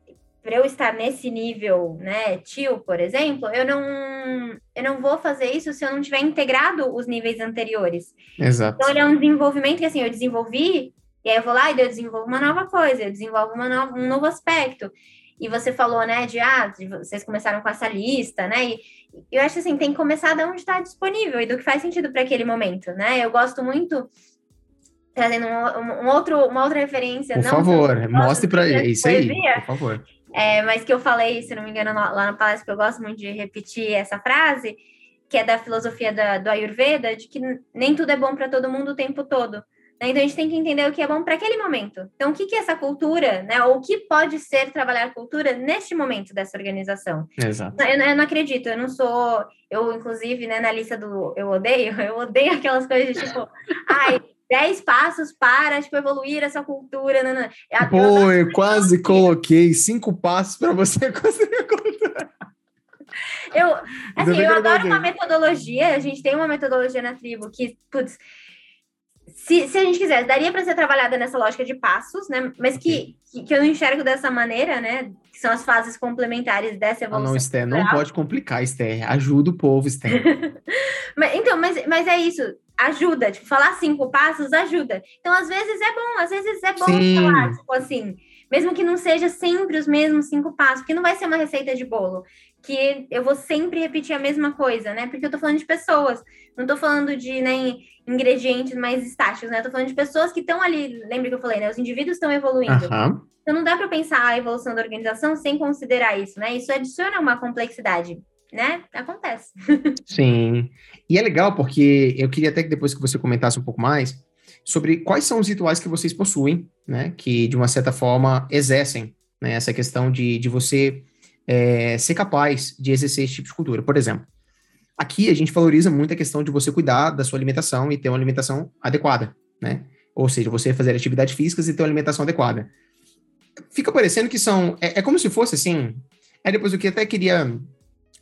para eu estar nesse nível, né, tio, por exemplo, eu não, eu não vou fazer isso se eu não tiver integrado os níveis anteriores. Exato. Então, ele é um desenvolvimento que, assim, eu desenvolvi, e aí eu vou lá e eu desenvolvo uma nova coisa, eu desenvolvo uma nova, um novo aspecto. E você falou, né, de, ah, de, vocês começaram com essa lista, né, e eu acho assim, tem que começar de onde está disponível e do que faz sentido para aquele momento, né? Eu gosto muito trazendo um, um, outro, uma outra referência. Por favor, mostre para ele. Isso aí, por favor. É, mas que eu falei, se não me engano, lá no palestra, que eu gosto muito de repetir essa frase, que é da filosofia da, do Ayurveda, de que nem tudo é bom para todo mundo o tempo todo. Né? Então a gente tem que entender o que é bom para aquele momento. Então, o que, que é essa cultura, né? Ou o que pode ser trabalhar cultura neste momento dessa organização? Exato. Eu, eu, não acredito, eu não sou. Eu, inclusive, né, na lista do eu odeio, eu odeio aquelas coisas de tipo, ai. 10 passos para tipo, evoluir essa cultura. Não, não. Eu, Pô, eu, eu quase coloquei cinco passos para você conseguir a cultura. Eu, assim, eu adoro uma metodologia, a gente tem uma metodologia na tribo que, putz, se, se a gente quiser, daria para ser trabalhada nessa lógica de passos, né? Mas que, que, que, eu não enxergo dessa maneira, né? Que são as fases complementares dessa evolução. Ah, não, Esther, não pode complicar, Esther. Ajuda o povo, Esther. mas, então, mas, mas é isso. Ajuda. Tipo, falar cinco passos ajuda. Então, às vezes é bom, às vezes é bom Sim. falar, tipo assim. Mesmo que não seja sempre os mesmos cinco passos, porque não vai ser uma receita de bolo que eu vou sempre repetir a mesma coisa, né? Porque eu tô falando de pessoas, não tô falando de né, ingredientes mais estáticos, né? Eu tô falando de pessoas que estão ali, lembra que eu falei, né? Os indivíduos estão evoluindo. Uhum. Então não dá para pensar a evolução da organização sem considerar isso, né? Isso adiciona uma complexidade, né? Acontece. Sim. E é legal porque eu queria até que depois que você comentasse um pouco mais sobre quais são os rituais que vocês possuem, né? Que de uma certa forma exercem né, essa questão de, de você é, ser capaz de exercer esse tipo de cultura. Por exemplo, aqui a gente valoriza muito a questão de você cuidar da sua alimentação e ter uma alimentação adequada, né? Ou seja, você fazer atividades físicas e ter uma alimentação adequada. Fica parecendo que são. É, é como se fosse assim. É depois o que até queria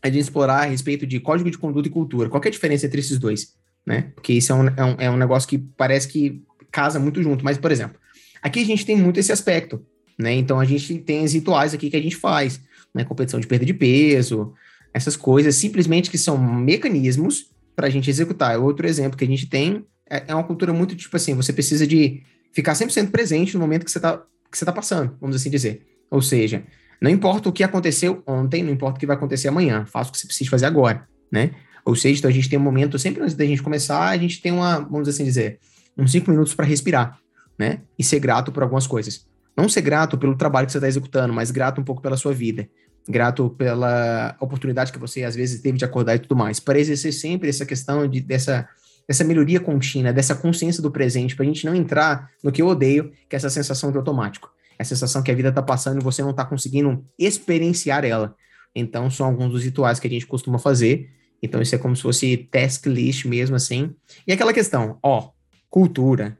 a gente explorar a respeito de código de conduta e cultura. Qual é a diferença entre esses dois? Né? Porque isso é um, é, um, é um negócio que parece que casa muito junto. Mas, por exemplo, aqui a gente tem muito esse aspecto, né? Então a gente tem os rituais aqui que a gente faz né, competição de perda de peso, essas coisas, simplesmente que são mecanismos para a gente executar. Outro exemplo que a gente tem é, é, uma cultura muito tipo assim, você precisa de ficar 100% presente no momento que você está tá passando, vamos assim dizer. Ou seja, não importa o que aconteceu ontem, não importa o que vai acontecer amanhã, faça o que você precisa fazer agora, né? Ou seja, então a gente tem um momento, sempre antes da gente começar, a gente tem uma, vamos assim dizer, uns cinco minutos para respirar, né? E ser grato por algumas coisas. Não ser grato pelo trabalho que você está executando, mas grato um pouco pela sua vida grato pela oportunidade que você às vezes teve de acordar e tudo mais, para exercer sempre essa questão de, dessa, dessa melhoria contínua, dessa consciência do presente, para a gente não entrar no que eu odeio, que é essa sensação de automático, a sensação que a vida está passando e você não está conseguindo experienciar ela. Então, são alguns dos rituais que a gente costuma fazer. Então, isso é como se fosse task list mesmo, assim. E aquela questão, ó, cultura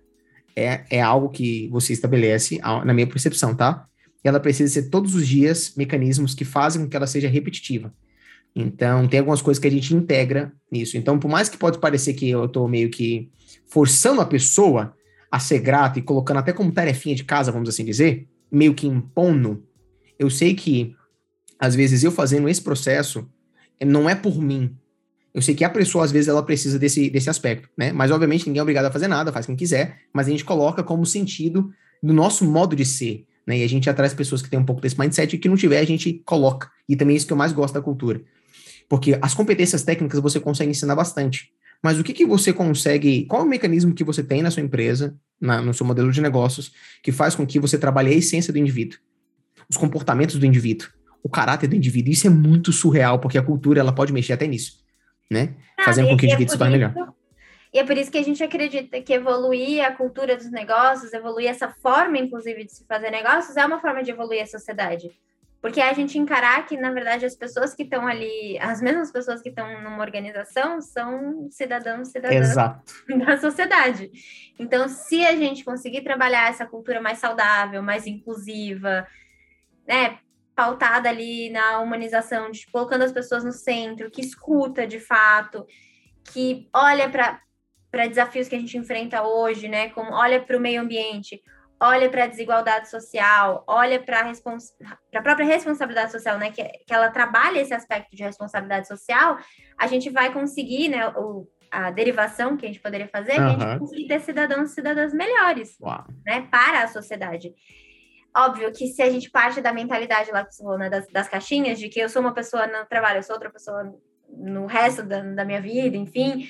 é, é algo que você estabelece, na minha percepção, tá? Ela precisa ser todos os dias mecanismos que fazem com que ela seja repetitiva. Então, tem algumas coisas que a gente integra nisso. Então, por mais que pode parecer que eu estou meio que forçando a pessoa a ser grata e colocando até como tarefinha de casa, vamos assim dizer, meio que impondo, eu sei que, às vezes, eu fazendo esse processo, não é por mim. Eu sei que a pessoa, às vezes, ela precisa desse, desse aspecto, né? Mas, obviamente, ninguém é obrigado a fazer nada, faz quem quiser, mas a gente coloca como sentido do nosso modo de ser, né? E a gente atrai pessoas que têm um pouco desse mindset e que não tiver, a gente coloca. E também é isso que eu mais gosto da cultura. Porque as competências técnicas você consegue ensinar bastante. Mas o que, que você consegue, qual é o mecanismo que você tem na sua empresa, na, no seu modelo de negócios, que faz com que você trabalhe a essência do indivíduo, os comportamentos do indivíduo, o caráter do indivíduo. Isso é muito surreal, porque a cultura ela pode mexer até nisso, né? Ah, Fazendo com que o é indivíduo se torne melhor. E é por isso que a gente acredita que evoluir a cultura dos negócios, evoluir essa forma, inclusive, de se fazer negócios, é uma forma de evoluir a sociedade. Porque a gente encarar que, na verdade, as pessoas que estão ali, as mesmas pessoas que estão numa organização, são cidadãos, cidadãs Exato. da sociedade. Então, se a gente conseguir trabalhar essa cultura mais saudável, mais inclusiva, né, pautada ali na humanização, de, colocando as pessoas no centro, que escuta de fato, que olha para desafios que a gente enfrenta hoje, né, como olha para o meio ambiente, olha para a desigualdade social, olha para respons a própria responsabilidade social, né? Que, que ela trabalha esse aspecto de responsabilidade social, a gente vai conseguir, né? O, a derivação que a gente poderia fazer, uhum. que a gente conseguir ter cidadãos e cidadãs melhores, Uau. né? Para a sociedade. Óbvio que se a gente parte da mentalidade lá que você falou, né, das, das caixinhas, de que eu sou uma pessoa no trabalho, eu sou outra pessoa no resto da, da minha vida, enfim,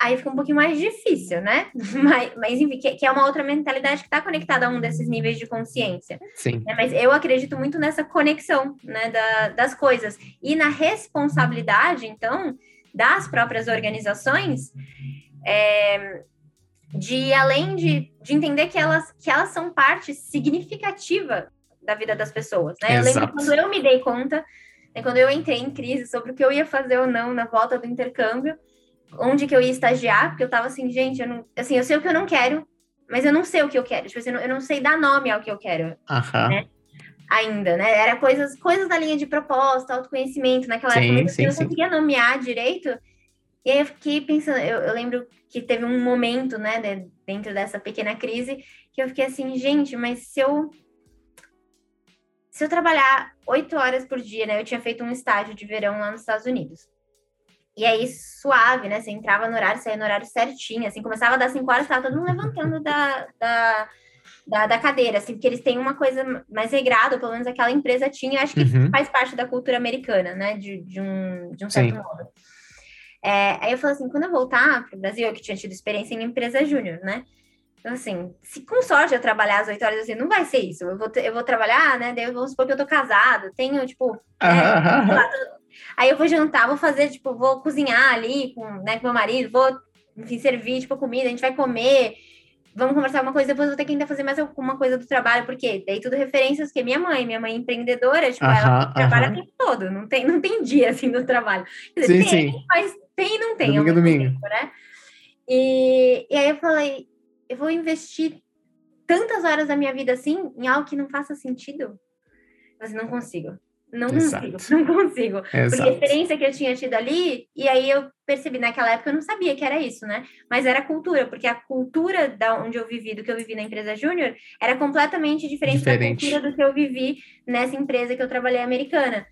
aí fica um pouquinho mais difícil, né? Mas, mas enfim, que, que, é uma outra mentalidade que está conectada a um desses níveis de consciência. Sim. É, mas eu acredito muito nessa conexão, né, da, das coisas. E na responsabilidade, então, das próprias organizações, é, de além de, de entender que elas, que elas são parte significativa da vida das pessoas, né? Eu lembro quando eu me dei conta, né, quando eu entrei em crise sobre o que eu ia fazer ou não na volta do intercâmbio, onde que eu ia estagiar, porque eu tava assim, gente, eu não, assim, eu sei o que eu não quero, mas eu não sei o que eu quero. Tipo assim, eu não, eu não sei dar nome ao que eu quero. Aham. Né? Ainda, né? Era coisas, coisas da linha de proposta, autoconhecimento, naquela sim, época sim, eu não sim. conseguia nomear direito. E aí eu fiquei pensando, eu, eu lembro que teve um momento, né, de, dentro dessa pequena crise, que eu fiquei assim, gente, mas se eu se eu trabalhar oito horas por dia, né? Eu tinha feito um estágio de verão lá nos Estados Unidos. E aí, suave, né? Você entrava no horário, saía no horário certinho, assim, começava a dar cinco horas, tava todo mundo levantando da, da, da, da, cadeira, assim, porque eles têm uma coisa mais regrada, pelo menos aquela empresa tinha, acho que uhum. faz parte da cultura americana, né? De, de, um, de um certo Sim. modo. É, aí eu falei assim, quando eu voltar para o Brasil, eu que tinha tido experiência em empresa júnior, né? Então, assim, se com sorte eu trabalhar às oito horas, assim, não vai ser isso. Eu vou, eu vou trabalhar, né? Daí vamos supor que eu tô casada, tenho, tipo, né, Aí eu vou jantar, vou fazer, tipo, vou cozinhar ali com, né, com meu marido, vou, enfim, servir, tipo, comida, a gente vai comer, vamos conversar uma coisa, depois vou ter que ainda fazer mais alguma coisa do trabalho, porque daí tudo referências que minha mãe, minha mãe é empreendedora, tipo, uh -huh, ela trabalha uh -huh. o tempo todo, não tem, não tem dia, assim, no trabalho. Quer dizer, sim, tem, sim. mas tem e não tem. Domingo, domingo. Tempo, né? E, e aí eu falei, eu vou investir tantas horas da minha vida assim em algo que não faça sentido? Mas não consigo. Não Exato. consigo, não consigo. Exato. Porque a experiência que eu tinha tido ali, e aí eu percebi, naquela época eu não sabia que era isso, né? Mas era cultura, porque a cultura da onde eu vivi, do que eu vivi na empresa júnior, era completamente diferente, diferente, da cultura do que eu vivi nessa empresa que eu trabalhei americana.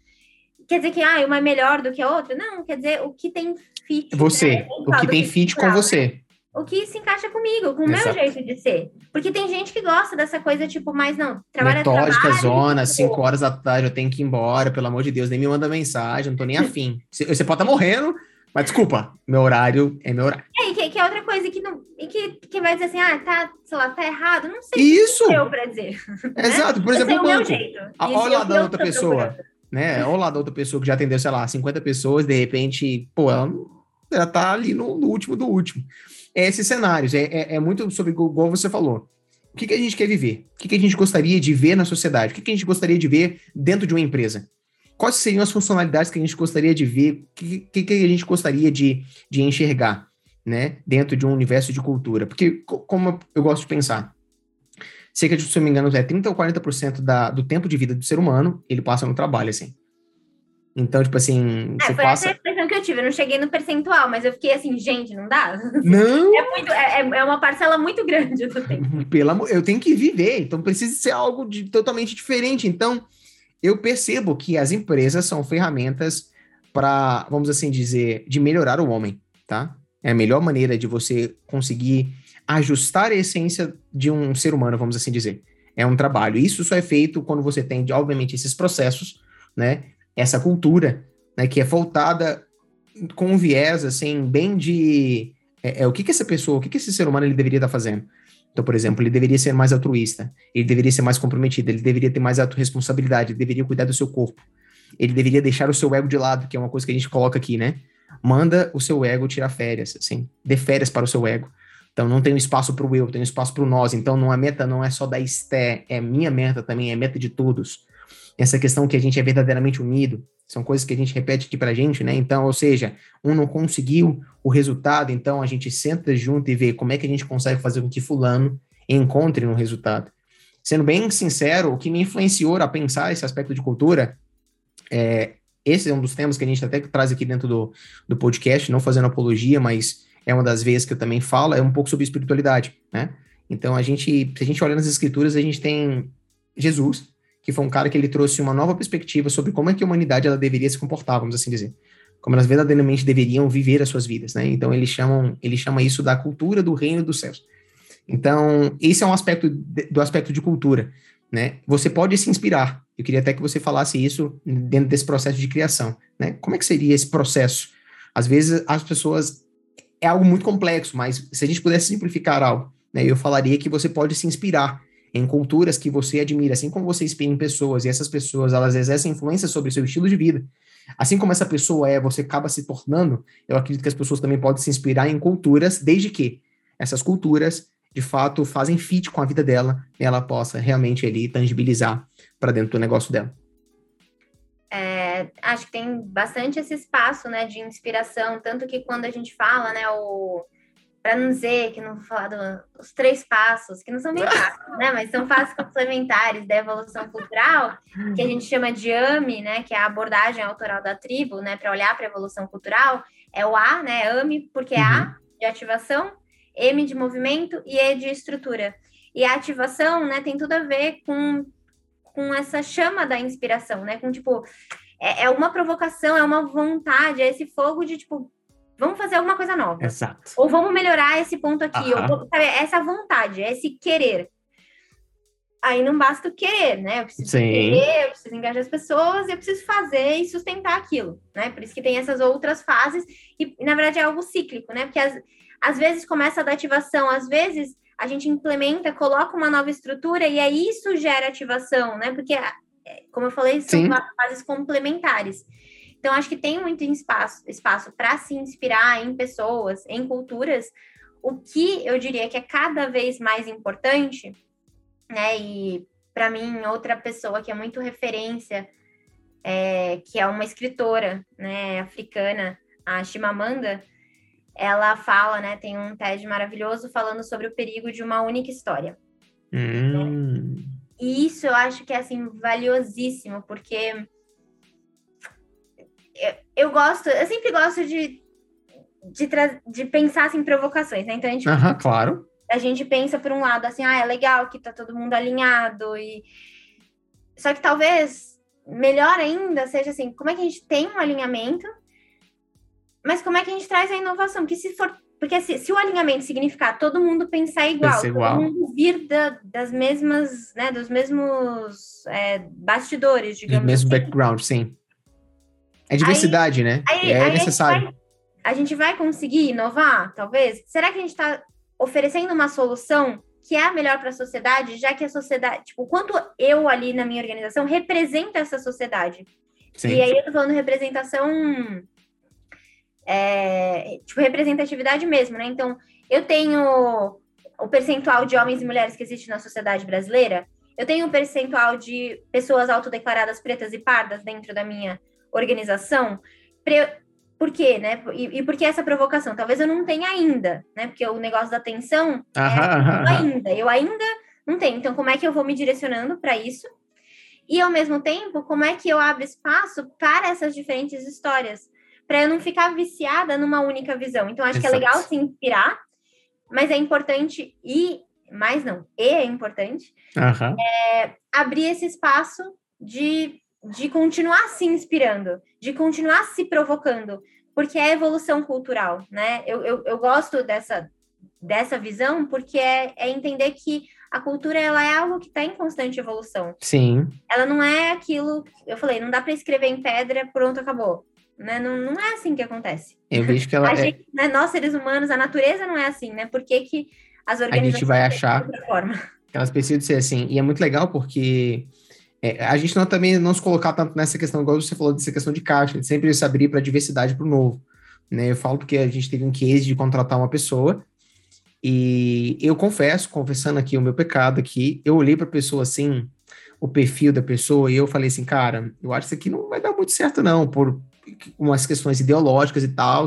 Quer dizer que ah, uma é melhor do que a outra? Não, quer dizer o que tem fit. Você, né? o que tem fit com você. Né? O que se encaixa comigo, com o meu jeito de ser. Porque tem gente que gosta dessa coisa, tipo, mais não, trabalha Metódica, trabalho, zona, tipo... cinco horas da tarde, eu tenho que ir embora, pelo amor de Deus, nem me manda mensagem, não tô nem afim. Você pode estar tá morrendo, mas desculpa, meu horário é meu horário. É, que, que é outra coisa que não. E que, que vai dizer assim, ah, tá, sei lá, tá errado, não sei Isso! o que eu pra dizer. Exato, por exemplo, o banco. Olha lá da outra pessoa. Né? Olha lá da outra pessoa que já atendeu, sei lá, 50 pessoas, de repente, pô, ela, ela tá ali no, no último do último é esses cenários. É, é, é, muito sobre, igual você falou. O que, que a gente quer viver? O que, que a gente gostaria de ver na sociedade? O que, que a gente gostaria de ver dentro de uma empresa? Quais seriam as funcionalidades que a gente gostaria de ver? O que, que, que a gente gostaria de, de enxergar né, dentro de um universo de cultura? Porque, como eu gosto de pensar, cerca de, se eu não me engano, é 30% ou 40% da, do tempo de vida do ser humano, ele passa no trabalho, assim. Então, tipo assim. É, foi passa... essa a impressão que eu tive. Eu não cheguei no percentual, mas eu fiquei assim, gente, não dá? Não! É, muito, é, é uma parcela muito grande do tempo. Pelo amor, eu tenho que viver, então precisa ser algo de, totalmente diferente. Então, eu percebo que as empresas são ferramentas para, vamos assim dizer, de melhorar o homem, tá? É a melhor maneira de você conseguir ajustar a essência de um ser humano, vamos assim dizer. É um trabalho. Isso só é feito quando você tem, obviamente, esses processos, né? Essa cultura, né, que é voltada com um viés, assim, bem de é, é, o que que essa pessoa, o que que esse ser humano ele deveria estar fazendo. Então, por exemplo, ele deveria ser mais altruísta, ele deveria ser mais comprometido, ele deveria ter mais autorresponsabilidade, ele deveria cuidar do seu corpo, ele deveria deixar o seu ego de lado, que é uma coisa que a gente coloca aqui, né? Manda o seu ego tirar férias, assim, dê férias para o seu ego. Então, não tem espaço para o eu, tem espaço para o nós. Então, não a meta não é só da Esté, é minha meta também, é meta de todos essa questão que a gente é verdadeiramente unido, são coisas que a gente repete aqui pra gente, né? Então, ou seja, um não conseguiu o resultado, então a gente senta junto e vê como é que a gente consegue fazer com que fulano encontre um resultado. Sendo bem sincero, o que me influenciou a pensar esse aspecto de cultura, é, esse é um dos temas que a gente até traz aqui dentro do, do podcast, não fazendo apologia, mas é uma das vezes que eu também falo, é um pouco sobre espiritualidade, né? Então, a gente, se a gente olha nas escrituras, a gente tem Jesus, que foi um cara que ele trouxe uma nova perspectiva sobre como é que a humanidade ela deveria se comportar, vamos assim dizer. Como elas verdadeiramente deveriam viver as suas vidas, né? Então eles chamam, ele chama isso da cultura do reino dos céus. Então, esse é um aspecto de, do aspecto de cultura, né? Você pode se inspirar. Eu queria até que você falasse isso dentro desse processo de criação, né? Como é que seria esse processo? Às vezes as pessoas é algo muito complexo, mas se a gente pudesse simplificar algo, né, eu falaria que você pode se inspirar em culturas que você admira, assim como você inspira em pessoas e essas pessoas elas exercem influência sobre o seu estilo de vida. Assim como essa pessoa é, você acaba se tornando, eu acredito que as pessoas também podem se inspirar em culturas, desde que essas culturas, de fato, fazem fit com a vida dela e ela possa realmente ali tangibilizar para dentro do negócio dela. É, acho que tem bastante esse espaço, né, de inspiração, tanto que quando a gente fala, né, o para não dizer que não vou falar dos três passos, que não são bem passos, né? Mas são passos complementares da evolução cultural, que a gente chama de AME, né? Que é a abordagem autoral da tribo, né? Para olhar para a evolução cultural, é o A, né? AME, porque é A de ativação, M de movimento e E de estrutura. E a ativação, né, tem tudo a ver com, com essa chama da inspiração, né? Com tipo, é, é uma provocação, é uma vontade, é esse fogo de tipo, vamos fazer alguma coisa nova. Exato. Ou vamos melhorar esse ponto aqui. Ou, sabe, essa vontade, esse querer. Aí não basta o querer, né? Eu preciso Sim. querer, eu preciso engajar as pessoas, eu preciso fazer e sustentar aquilo, né? Por isso que tem essas outras fases, e na verdade é algo cíclico, né? Porque às, às vezes começa a dar ativação, às vezes a gente implementa, coloca uma nova estrutura e aí isso gera ativação, né? Porque, é, como eu falei, são Sim. fases complementares. Então, acho que tem muito espaço espaço para se inspirar em pessoas, em culturas. O que eu diria que é cada vez mais importante, né? E para mim, outra pessoa que é muito referência, é, que é uma escritora, né, africana, a Chimamanda, ela fala, né, tem um TED maravilhoso falando sobre o perigo de uma única história. Hum. Né? E isso eu acho que é assim valiosíssimo, porque eu, eu gosto, eu sempre gosto de, de, de pensar assim, em provocações, né? Então a gente. Uhum, claro. A gente pensa por um lado assim, ah, é legal que tá todo mundo alinhado e. Só que talvez melhor ainda seja assim, como é que a gente tem um alinhamento, mas como é que a gente traz a inovação? Porque se for porque se, se, o alinhamento significar todo mundo pensar igual, igual. todo mundo vir da, das mesmas, né, dos mesmos é, bastidores, digamos Do mesmo assim, background, sim. É diversidade, aí, né? Aí, é aí necessário. A gente, vai, a gente, vai, conseguir inovar, talvez? Será que a gente está oferecendo uma solução que é a melhor para a sociedade, já que a sociedade, tipo, quanto eu ali na minha organização representa essa sociedade? Sim. E aí eu tô falando representação, é, tipo, representatividade mesmo, né? Então, eu tenho o percentual de homens e mulheres que existe na sociedade brasileira, eu tenho um percentual de pessoas autodeclaradas pretas e pardas dentro da minha organização, pre... por quê, né? E, e por que essa provocação? Talvez eu não tenha ainda, né? Porque o negócio da atenção aham, é aham. ainda, eu ainda não tenho. Então, como é que eu vou me direcionando para isso? E ao mesmo tempo, como é que eu abro espaço para essas diferentes histórias? Para eu não ficar viciada numa única visão. Então, acho Exato. que é legal se inspirar, mas é importante e mais não, e é importante é, abrir esse espaço de, de continuar se inspirando, de continuar se provocando, porque é evolução cultural, né? Eu, eu, eu gosto dessa, dessa visão porque é, é entender que a cultura ela é algo que está em constante evolução. Sim. Ela não é aquilo, eu falei, não dá para escrever em pedra, pronto, acabou. Né? Não, não é assim que acontece. Eu vejo que ela é... gente, né, nós seres humanos, a natureza não é assim, né? Por que, que as organizações a gente vai achar elas precisam ser assim. E é muito legal porque é, a gente não também não se colocar tanto nessa questão, igual você falou dessa questão de caixa, sempre se abrir para diversidade para o novo. Né? Eu falo porque a gente teve um case de contratar uma pessoa e eu confesso, confessando aqui o meu pecado aqui, eu olhei para a pessoa assim, o perfil da pessoa, e eu falei assim, cara, eu acho que isso aqui não vai dar muito certo, não, por umas questões ideológicas e tal.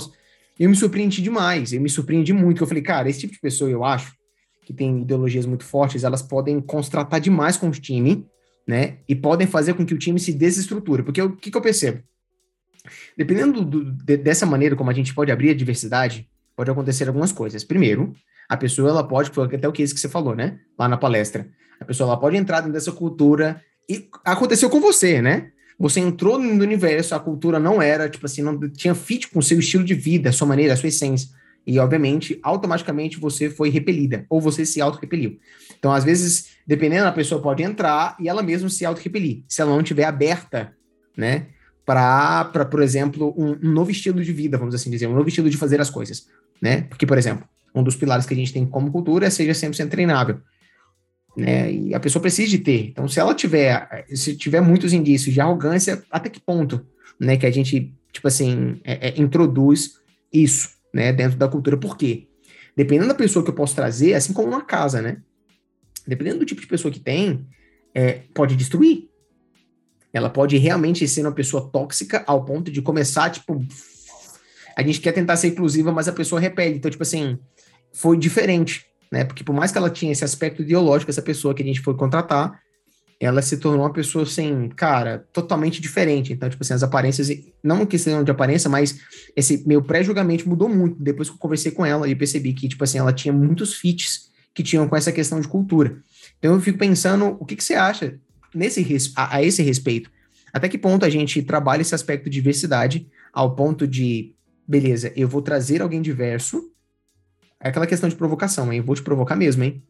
Eu me surpreendi demais, eu me surpreendi muito, eu falei, cara, esse tipo de pessoa, eu acho, que tem ideologias muito fortes, elas podem contratar demais com o time, né? E podem fazer com que o time se desestruture. Porque o que, que eu percebo? Dependendo do, de, dessa maneira como a gente pode abrir a diversidade, pode acontecer algumas coisas. Primeiro, a pessoa ela pode, foi até o que que você falou, né? Lá na palestra. A pessoa ela pode entrar dentro dessa cultura e aconteceu com você, né? Você entrou no universo, a cultura não era, tipo assim, não tinha fit com o seu estilo de vida, a sua maneira, a sua essência. E, obviamente, automaticamente você foi repelida, ou você se auto-repeliu. Então, às vezes, dependendo, a pessoa pode entrar e ela mesma se auto-repelir, se ela não estiver aberta, né? Para, por exemplo, um, um, novo estilo de vida, vamos assim dizer, um novo estilo de fazer as coisas, né? Porque, por exemplo, um dos pilares que a gente tem como cultura é seja 100% treinável. Né? E a pessoa precisa de ter. Então, se ela tiver, se tiver muitos indícios de arrogância, até que ponto, né, que a gente, tipo assim, é, é, introduz isso, né, dentro da cultura? Por quê? Dependendo da pessoa que eu posso trazer, assim como uma casa, né? Dependendo do tipo de pessoa que tem, é, pode destruir. Ela pode realmente ser uma pessoa tóxica ao ponto de começar, tipo, a gente quer tentar ser inclusiva, mas a pessoa repele. Então, tipo assim, foi diferente, né? Porque por mais que ela tinha esse aspecto ideológico, essa pessoa que a gente foi contratar, ela se tornou uma pessoa, assim, cara, totalmente diferente. Então, tipo assim, as aparências, não questão de aparência, mas esse meu pré-julgamento mudou muito depois que eu conversei com ela e percebi que, tipo assim, ela tinha muitos fits que tinham com essa questão de cultura. Então, eu fico pensando, o que, que você acha nesse, a, a esse respeito? Até que ponto a gente trabalha esse aspecto de diversidade ao ponto de, beleza, eu vou trazer alguém diverso, é aquela questão de provocação, hein? Eu vou te provocar mesmo, hein?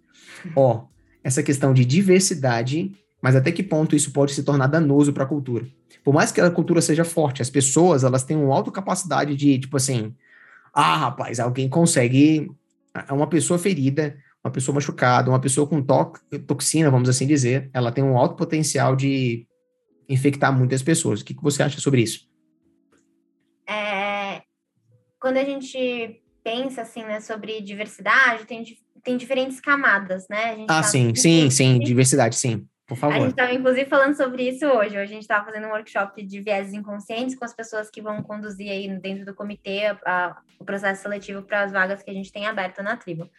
Ó, essa questão de diversidade, mas até que ponto isso pode se tornar danoso para a cultura? Por mais que a cultura seja forte, as pessoas, elas têm uma alta capacidade de, tipo assim, ah, rapaz, alguém consegue, uma pessoa ferida, uma pessoa machucada, uma pessoa com to toxina, vamos assim dizer, ela tem um alto potencial de infectar muitas pessoas. O que, que você acha sobre isso? É, quando a gente pensa assim, né, sobre diversidade, tem, tem diferentes camadas, né? ah, sim, sim, sim, diversidade, sim. Por favor. A gente estava, inclusive, falando sobre isso hoje. Hoje a gente estava fazendo um workshop de viéses inconscientes com as pessoas que vão conduzir aí dentro do comitê a, a, o processo seletivo para as vagas que a gente tem aberta na tribo.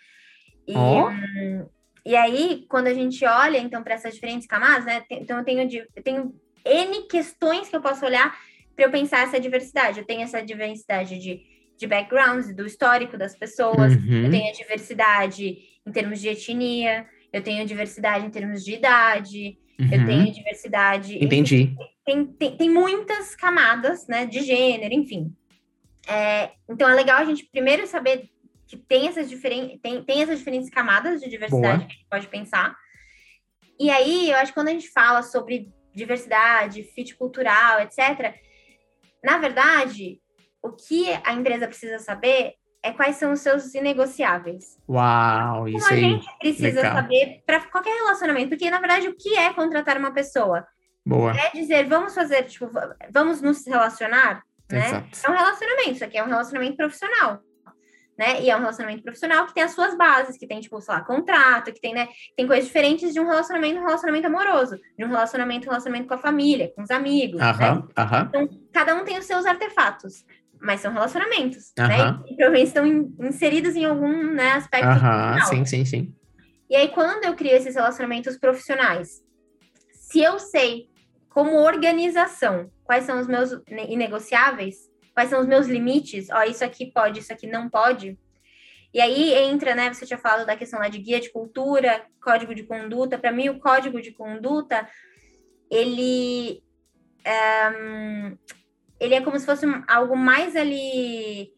E, oh. um, e aí, quando a gente olha, então, para essas diferentes camadas, né? Então, eu tenho, eu tenho N questões que eu posso olhar para eu pensar essa diversidade. Eu tenho essa diversidade de de backgrounds, do histórico das pessoas, uhum. eu tenho a diversidade em termos de etnia, eu tenho diversidade em termos de idade, uhum. eu tenho diversidade. Entendi. Tem, tem, tem, muitas camadas, né, de gênero, enfim. É, então é legal a gente primeiro saber que tem essas, diferen tem, tem essas diferentes camadas de diversidade Boa. que a gente pode pensar. E aí, eu acho que quando a gente fala sobre diversidade, fit cultural, etc., na verdade, o que a empresa precisa saber é quais são os seus inegociáveis. Uau, isso Como a gente precisa legal. saber para qualquer relacionamento, porque na verdade o que é contratar uma pessoa? Boa. É dizer, vamos fazer, tipo, vamos nos relacionar, né? Exato. É um relacionamento, isso aqui é um relacionamento profissional. Né? E é um relacionamento profissional que tem as suas bases, que tem, tipo, sei lá, contrato, que tem, né? Tem coisas diferentes de um relacionamento, um relacionamento amoroso, de um relacionamento, um relacionamento com a família, com os amigos. Aham, né? aham. Então, cada um tem os seus artefatos mas são relacionamentos, né? E provavelmente estão in, inseridos em algum né, aspecto. Aham, sim, sim, sim. E aí, quando eu crio esses relacionamentos profissionais, se eu sei como organização, quais são os meus inegociáveis? Quais são os meus limites? Ó, isso aqui pode, isso aqui não pode. E aí entra, né? Você tinha falado da questão lá de guia de cultura, código de conduta. Para mim, o código de conduta, ele, um, ele é como se fosse algo mais ali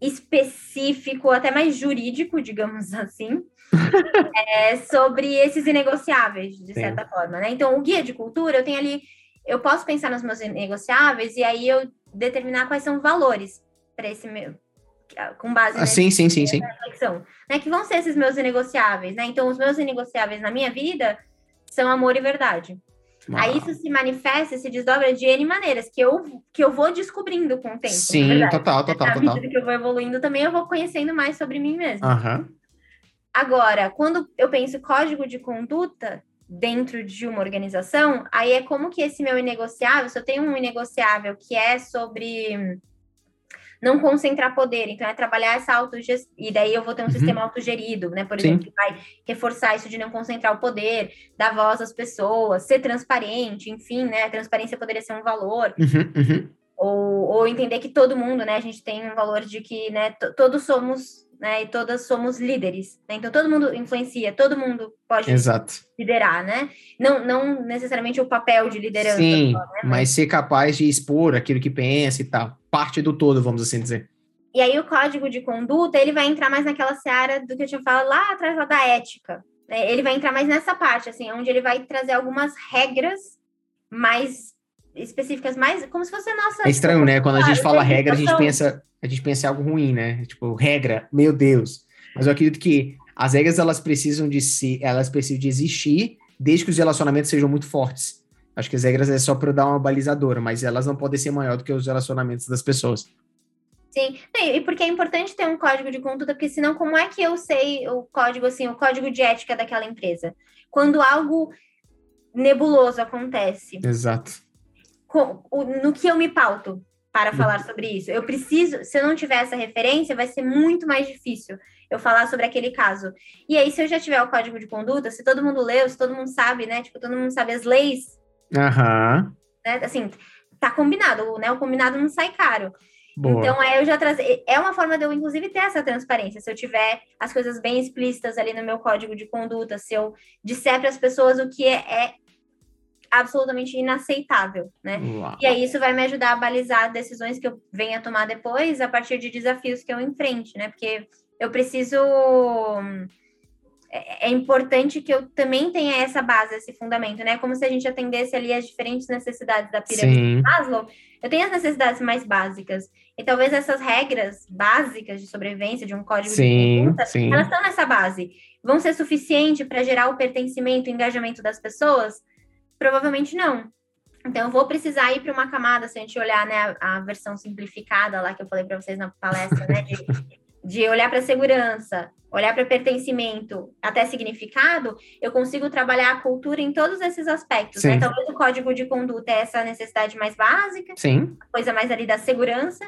específico, até mais jurídico, digamos assim, é, sobre esses inegociáveis, de Sim. certa forma, né? Então, o guia de cultura, eu tenho ali, eu posso pensar nos meus inegociáveis e aí eu determinar quais são os valores para esse meu, com base ah, sim, sim, sim, sim. reflexão, né? Que vão ser esses meus inegociáveis, né? Então, os meus inegociáveis na minha vida são amor e verdade. Uau. Aí isso se manifesta, se desdobra de N maneiras, que eu, que eu vou descobrindo com o tempo. Sim, total, total, Na total. medida que eu vou evoluindo também, eu vou conhecendo mais sobre mim mesmo. Uhum. Agora, quando eu penso código de conduta dentro de uma organização, aí é como que esse meu inegociável, se eu tenho um inegociável que é sobre não concentrar poder, então é trabalhar essa autogestão, e daí eu vou ter um uhum. sistema autogerido, né, por Sim. exemplo, que vai reforçar isso de não concentrar o poder, dar voz às pessoas, ser transparente, enfim, né, a transparência poderia ser um valor, uhum, uhum. Ou, ou entender que todo mundo, né, a gente tem um valor de que, né, todos somos né? E todas somos líderes, né? Então todo mundo influencia, todo mundo pode Exato. liderar, né? Não, não necessariamente o papel de liderança. Sim, só, né? mas ser capaz de expor aquilo que pensa e tal. Parte do todo, vamos assim dizer. E aí o código de conduta, ele vai entrar mais naquela seara do que eu tinha falado lá atrás lá da ética. Né? Ele vai entrar mais nessa parte, assim, onde ele vai trazer algumas regras mais específicas, mais como se fosse a nossa. É estranho, né? Quando a gente fala regra, a gente pensa, a gente pensa em algo ruim, né? Tipo, regra, meu Deus. Mas eu acredito que as regras elas precisam de ser, elas precisam de existir desde que os relacionamentos sejam muito fortes. Acho que as regras é só para dar uma balizadora, mas elas não podem ser maior do que os relacionamentos das pessoas. Sim, e porque é importante ter um código de conduta, porque senão como é que eu sei o código assim, o código de ética daquela empresa? Quando algo nebuloso acontece. Exato no que eu me pauto para falar sobre isso. Eu preciso, se eu não tiver essa referência, vai ser muito mais difícil eu falar sobre aquele caso. E aí, se eu já tiver o código de conduta, se todo mundo leu, se todo mundo sabe, né? Tipo, todo mundo sabe as leis. Aham. Né? Assim, tá combinado, né? O combinado não sai caro. Boa. Então, é eu já trazer. É uma forma de eu, inclusive, ter essa transparência. Se eu tiver as coisas bem explícitas ali no meu código de conduta, se eu disser para as pessoas o que é, é absolutamente inaceitável, né? Uau. E aí isso vai me ajudar a balizar decisões que eu venha tomar depois a partir de desafios que eu enfrente, né? Porque eu preciso é, é importante que eu também tenha essa base, esse fundamento, né? Como se a gente atendesse ali as diferentes necessidades da pirâmide de Maslow. Eu tenho as necessidades mais básicas. E talvez essas regras básicas de sobrevivência, de um código sim, de conduta, sim. elas estão nessa base. Vão ser suficiente para gerar o pertencimento e engajamento das pessoas? Provavelmente não. Então, eu vou precisar ir para uma camada, se a gente olhar né, a, a versão simplificada lá que eu falei para vocês na palestra, né, de, de olhar para segurança, olhar para pertencimento, até significado, eu consigo trabalhar a cultura em todos esses aspectos. Né? Talvez o código de conduta é essa necessidade mais básica, Sim. coisa mais ali da segurança.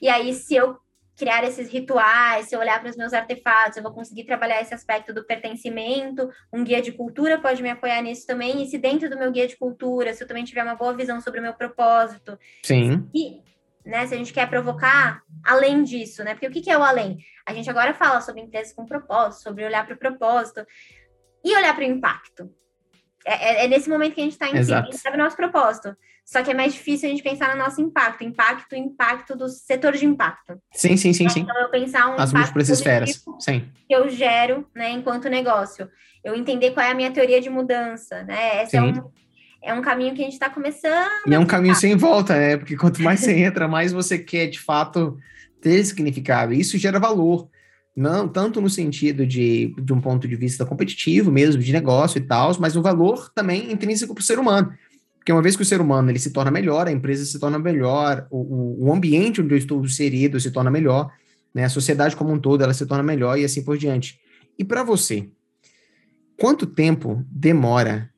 E aí, se eu criar esses rituais, se eu olhar para os meus artefatos, eu vou conseguir trabalhar esse aspecto do pertencimento. Um guia de cultura pode me apoiar nisso também. E se dentro do meu guia de cultura, se eu também tiver uma boa visão sobre o meu propósito. Sim. E, né, se a gente quer provocar além disso, né? Porque o que, que é o além? A gente agora fala sobre empresas com propósito, sobre olhar para o propósito e olhar para o impacto. É, é, é, nesse momento que a gente está em sabe o nosso propósito. Só que é mais difícil a gente pensar no nosso impacto, impacto, impacto do setor de impacto. Sim, sim, sim, sim. Então, eu pensar um As múltiplas esferas, sim. Que eu gero, né, enquanto negócio. Eu entender qual é a minha teoria de mudança, né? Esse é sim. é um, é um caminho que a gente está começando. E é um caminho sem volta, né? Porque quanto mais você entra, mais você quer, de fato, ter significado. Isso gera valor. Não tanto no sentido de, de um ponto de vista competitivo mesmo, de negócio e tal, mas o valor também intrínseco para o ser humano. Porque uma vez que o ser humano ele se torna melhor, a empresa se torna melhor, o, o ambiente onde eu estou inserido se torna melhor, né? a sociedade como um todo ela se torna melhor e assim por diante. E para você, quanto tempo demora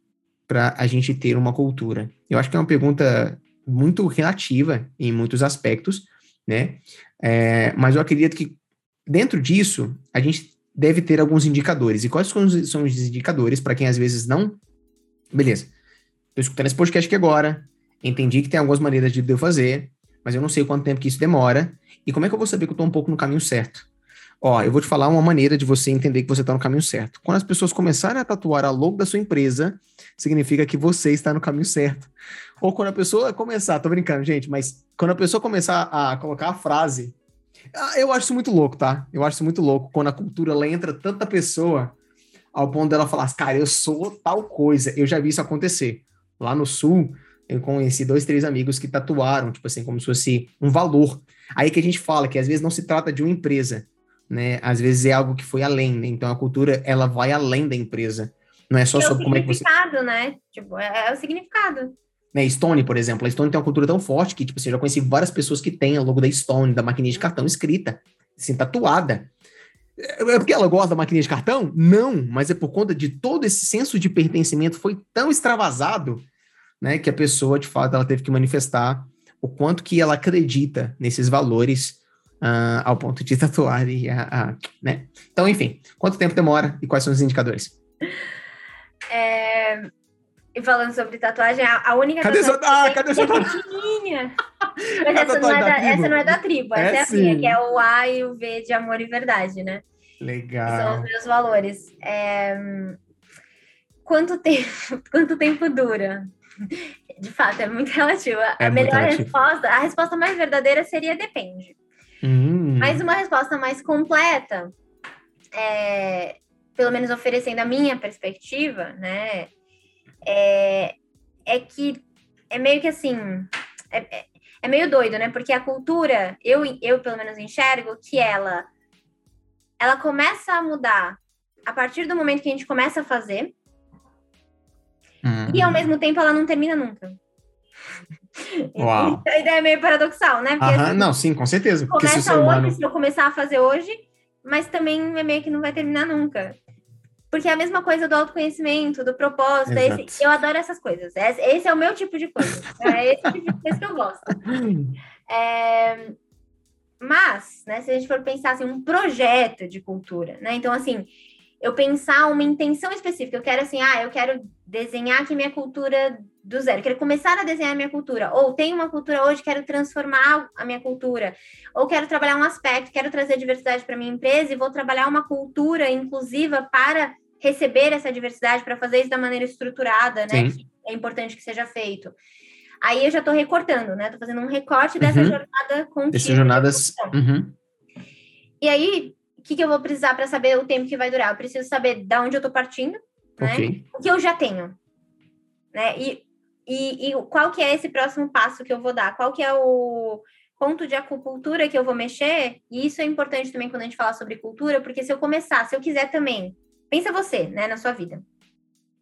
para a gente ter uma cultura? Eu acho que é uma pergunta muito relativa em muitos aspectos, né? É, mas eu acredito que dentro disso a gente deve ter alguns indicadores. E quais são os indicadores para quem às vezes não? Beleza tô escutando esse podcast aqui agora, entendi que tem algumas maneiras de eu fazer, mas eu não sei quanto tempo que isso demora, e como é que eu vou saber que eu tô um pouco no caminho certo? Ó, eu vou te falar uma maneira de você entender que você está no caminho certo. Quando as pessoas começarem a tatuar a logo da sua empresa, significa que você está no caminho certo. Ou quando a pessoa começar, tô brincando, gente, mas quando a pessoa começar a colocar a frase, ah, eu acho isso muito louco, tá? Eu acho isso muito louco quando a cultura ela entra tanta pessoa ao ponto dela falar, cara, eu sou tal coisa. Eu já vi isso acontecer. Lá no sul, eu conheci dois, três amigos que tatuaram, tipo assim, como se fosse um valor. Aí que a gente fala que às vezes não se trata de uma empresa, né? Às vezes é algo que foi além, né? Então a cultura ela vai além da empresa. Não é só é sobre como é que você. significado, né? Tipo, é, é, o significado. Né, Stone, por exemplo. A Stone tem uma cultura tão forte que, tipo assim, eu já conheci várias pessoas que têm o logo da Stone, da maquininha de cartão escrita, assim, tatuada. É, é porque ela gosta da maquininha de cartão? Não, mas é por conta de todo esse senso de pertencimento foi tão extravasado, né, que a pessoa, de fato, ela teve que manifestar o quanto que ela acredita nesses valores uh, ao ponto de tatuar e uh, né? Então, enfim, quanto tempo demora e quais são os indicadores? É... E falando sobre tatuagem, a, única cadê tatuagem sua... ah, cadê sua... pequenininha. Mas essa não, é da, essa não é da tribo, é essa é, é a minha, que é o A e o V de amor e verdade, né? Legal. Que são os meus valores. É... Quanto tempo, quanto tempo dura? De fato, é muito relativo. É a melhor resposta, a resposta mais verdadeira seria depende. Hum. Mas uma resposta mais completa, é, pelo menos oferecendo a minha perspectiva, né? É, é que é meio que assim. É, é, é meio doido, né? Porque a cultura, eu, eu pelo menos enxergo que ela ela começa a mudar a partir do momento que a gente começa a fazer. E ao mesmo tempo ela não termina nunca. Uau. A ideia é meio paradoxal, né? Porque, assim, não, sim, com certeza. Começa se hoje, humano... se eu começar a fazer hoje, mas também é meio que não vai terminar nunca. Porque é a mesma coisa do autoconhecimento, do propósito. Esse, eu adoro essas coisas. Esse é o meu tipo de coisa. É esse tipo de coisa que eu gosto. É, mas, né, se a gente for pensar assim, um projeto de cultura, né? Então, assim, eu pensar uma intenção específica. Eu quero assim, ah, eu quero desenhar aqui minha cultura do zero, quero começar a desenhar a minha cultura, ou tenho uma cultura hoje, quero transformar a minha cultura, ou quero trabalhar um aspecto, quero trazer diversidade para minha empresa e vou trabalhar uma cultura inclusiva para receber essa diversidade, para fazer isso da maneira estruturada, né? é importante que seja feito. Aí eu já estou recortando, né? Estou fazendo um recorte dessa uhum. jornada contínua. Dessas jornadas. Uhum. E aí, o que, que eu vou precisar para saber o tempo que vai durar? Eu preciso saber de onde eu estou partindo, né? Okay. O que eu já tenho. Né? E e, e qual que é esse próximo passo que eu vou dar? Qual que é o ponto de acupuntura que eu vou mexer? E isso é importante também quando a gente fala sobre cultura, porque se eu começar, se eu quiser também, pensa você, né, na sua vida.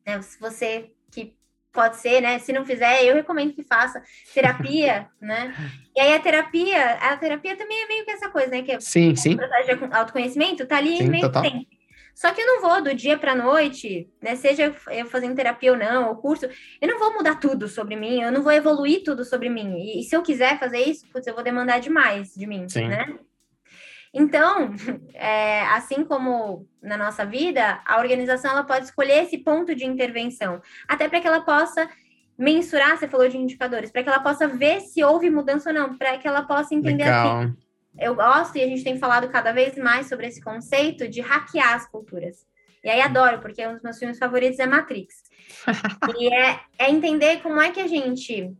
Né, você que pode ser, né? Se não fizer, eu recomendo que faça terapia, né? E aí a terapia, a terapia também é meio que essa coisa, né? Que é sim, sim. de autoconhecimento, tá ali sim, meio total. tempo. Só que eu não vou do dia para noite, né? Seja eu fazendo terapia ou não, ou curso, eu não vou mudar tudo sobre mim, eu não vou evoluir tudo sobre mim. E, e se eu quiser fazer isso, putz, eu vou demandar demais de mim, Sim. né? Então, é, assim como na nossa vida, a organização ela pode escolher esse ponto de intervenção, até para que ela possa mensurar, você falou de indicadores, para que ela possa ver se houve mudança ou não, para que ela possa entender Legal. assim, eu gosto e a gente tem falado cada vez mais sobre esse conceito de hackear as culturas. E aí adoro, porque um dos meus filmes favoritos é Matrix. e é, é entender como é que a gente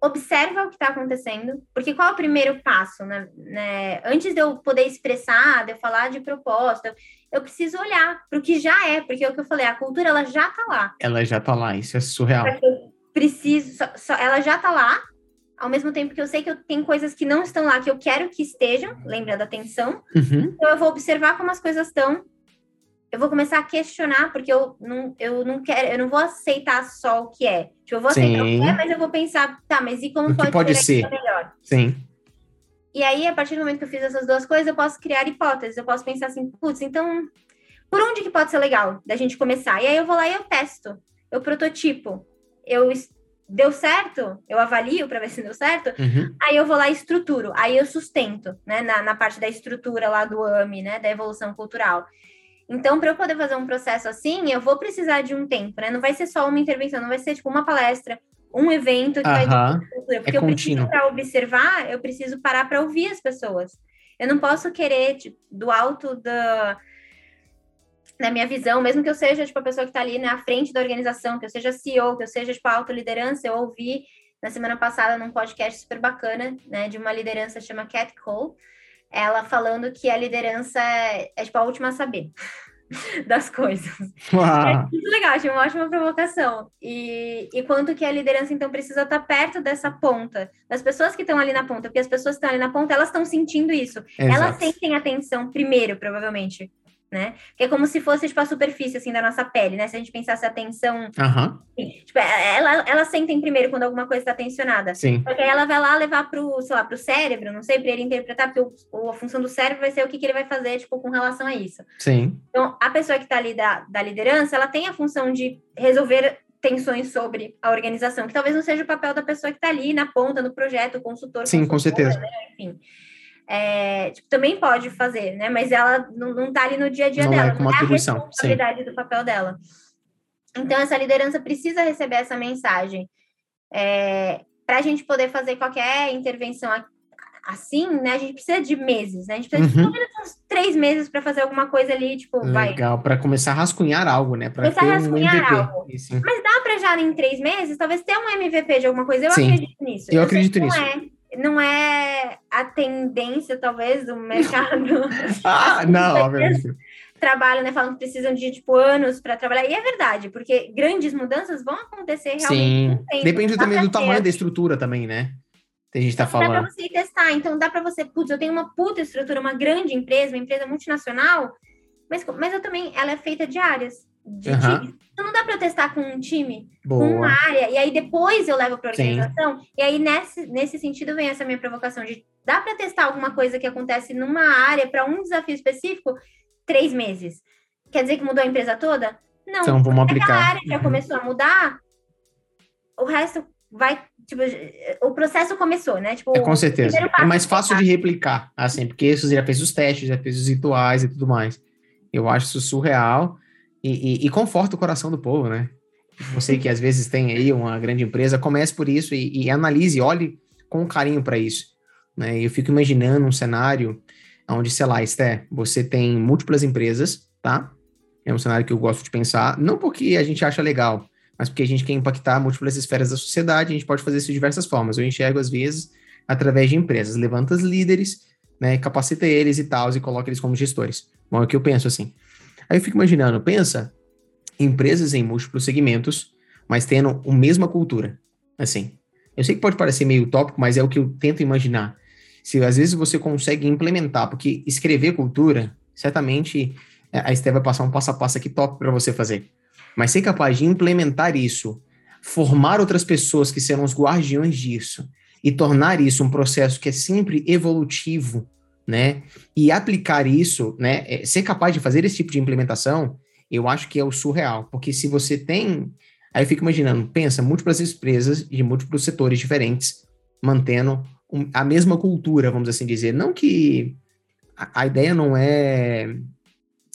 observa o que está acontecendo, porque qual é o primeiro passo, né? né? Antes de eu poder expressar, de eu falar de proposta, eu preciso olhar para o que já é, porque é o que eu falei, a cultura ela já está lá. Ela já está lá, isso é surreal. Eu preciso, só, só, ela já está lá, ao mesmo tempo que eu sei que eu tenho coisas que não estão lá, que eu quero que estejam, lembra da atenção. Uhum. Então eu vou observar como as coisas estão. Eu vou começar a questionar, porque eu não, eu não quero, eu não vou aceitar só o que é. Tipo, eu vou aceitar Sim. o que é, mas eu vou pensar, tá, mas e como pode, pode ser melhor? Sim. E aí, a partir do momento que eu fiz essas duas coisas, eu posso criar hipóteses. Eu posso pensar assim, putz, então, por onde que pode ser legal da gente começar? E aí eu vou lá e eu testo, eu prototipo, eu deu certo, eu avalio para ver se deu certo, uhum. aí eu vou lá e estruturo, aí eu sustento, né, na, na parte da estrutura lá do AME, né, da evolução cultural. Então, para eu poder fazer um processo assim, eu vou precisar de um tempo, né? Não vai ser só uma intervenção, não vai ser tipo uma palestra, um evento que uh -huh. vai porque é eu preciso para observar, eu preciso parar para ouvir as pessoas. Eu não posso querer tipo, do alto da na minha visão, mesmo que eu seja tipo a pessoa que está ali na frente da organização, que eu seja CEO, que eu seja tipo a autoliderança, eu ouvi na semana passada num podcast super bacana, né, de uma liderança chama Cat Cole, ela falando que a liderança é, é tipo a última a saber das coisas. Uau. É muito legal, achei uma ótima provocação. E, e quanto que a liderança, então, precisa estar perto dessa ponta, das pessoas que estão ali na ponta, porque as pessoas que estão ali na ponta, elas estão sentindo isso. Exato. Elas sentem atenção primeiro, provavelmente né? Que é como se fosse, tipo, a superfície, assim, da nossa pele, né? Se a gente pensasse a tensão... Uhum. tipo, é, ela, ela sentem primeiro quando alguma coisa está tensionada. Sim. Porque aí ela vai lá levar pro, sei lá, pro cérebro, não sei, para ele interpretar, porque o, a função do cérebro vai ser o que, que ele vai fazer, tipo, com relação a isso. Sim. Então, a pessoa que está ali da, da liderança, ela tem a função de resolver tensões sobre a organização, que talvez não seja o papel da pessoa que está ali na ponta, no projeto, consultor. Sim, com certeza. Né? Enfim é, tipo, também pode fazer, né? Mas ela não, não tá ali no dia a dia não dela, é atribuição. é a responsabilidade Sim. do papel dela. Então, essa liderança precisa receber essa mensagem. É, para a gente poder fazer qualquer intervenção assim, né? A gente precisa de meses, né? A gente precisa uhum. de uns três meses para fazer alguma coisa ali, tipo, Legal, para começar a rascunhar algo, né? Para ter um MVP. Algo. Mas dá para já em três meses, talvez ter um MVP de alguma coisa. Eu Sim. acredito nisso. Eu, eu acredito nisso. Não é não é a tendência, talvez, do mercado. ah, não, obviamente. Trabalham, né? Falam que precisam de, tipo, anos para trabalhar. E é verdade, porque grandes mudanças vão acontecer realmente. Sim. Depende também do tamanho da estrutura também, né? Que a gente tá falando. Dá para você testar. Então, dá para você, putz, eu tenho uma puta estrutura, uma grande empresa, uma empresa multinacional, mas, mas eu também, ela é feita de áreas de uhum. times. Então não dá para testar com um time, Boa. com uma área, e aí depois eu levo para organização. Sim. E aí, nesse, nesse sentido, vem essa minha provocação de dá para testar alguma coisa que acontece numa área para um desafio específico três meses. Quer dizer que mudou a empresa toda? Não. Então vamos aplicar. A área já uhum. começou a mudar, o resto vai. Tipo, o processo começou, né? Tipo, é, com certeza. É mais fácil de replicar, assim, porque você já fez os testes, já fez os rituais e tudo mais. Eu acho isso surreal e, e, e, conforta o coração do povo, né? Você que às vezes tem aí uma grande empresa, comece por isso e, e analise, olhe com carinho para isso. Né? Eu fico imaginando um cenário onde, sei lá, Esté, você tem múltiplas empresas, tá? É um cenário que eu gosto de pensar, não porque a gente acha legal, mas porque a gente quer impactar múltiplas esferas da sociedade, a gente pode fazer isso de diversas formas. Eu enxergo, às vezes, através de empresas. Levanta os líderes, né, capacita eles e tal, e coloca eles como gestores. Bom, é o que eu penso, assim. Aí eu fico imaginando, pensa empresas em múltiplos segmentos, mas tendo a mesma cultura. Assim, eu sei que pode parecer meio utópico, mas é o que eu tento imaginar. Se às vezes você consegue implementar, porque escrever cultura, certamente a Esté vai passar um passo a passo aqui top para você fazer. Mas ser capaz de implementar isso, formar outras pessoas que serão os guardiões disso e tornar isso um processo que é sempre evolutivo, né? E aplicar isso, né? É, ser capaz de fazer esse tipo de implementação, eu acho que é o surreal, porque se você tem, aí eu fico imaginando, pensa, múltiplas empresas de múltiplos setores diferentes, mantendo um, a mesma cultura, vamos assim dizer. Não que a, a ideia não é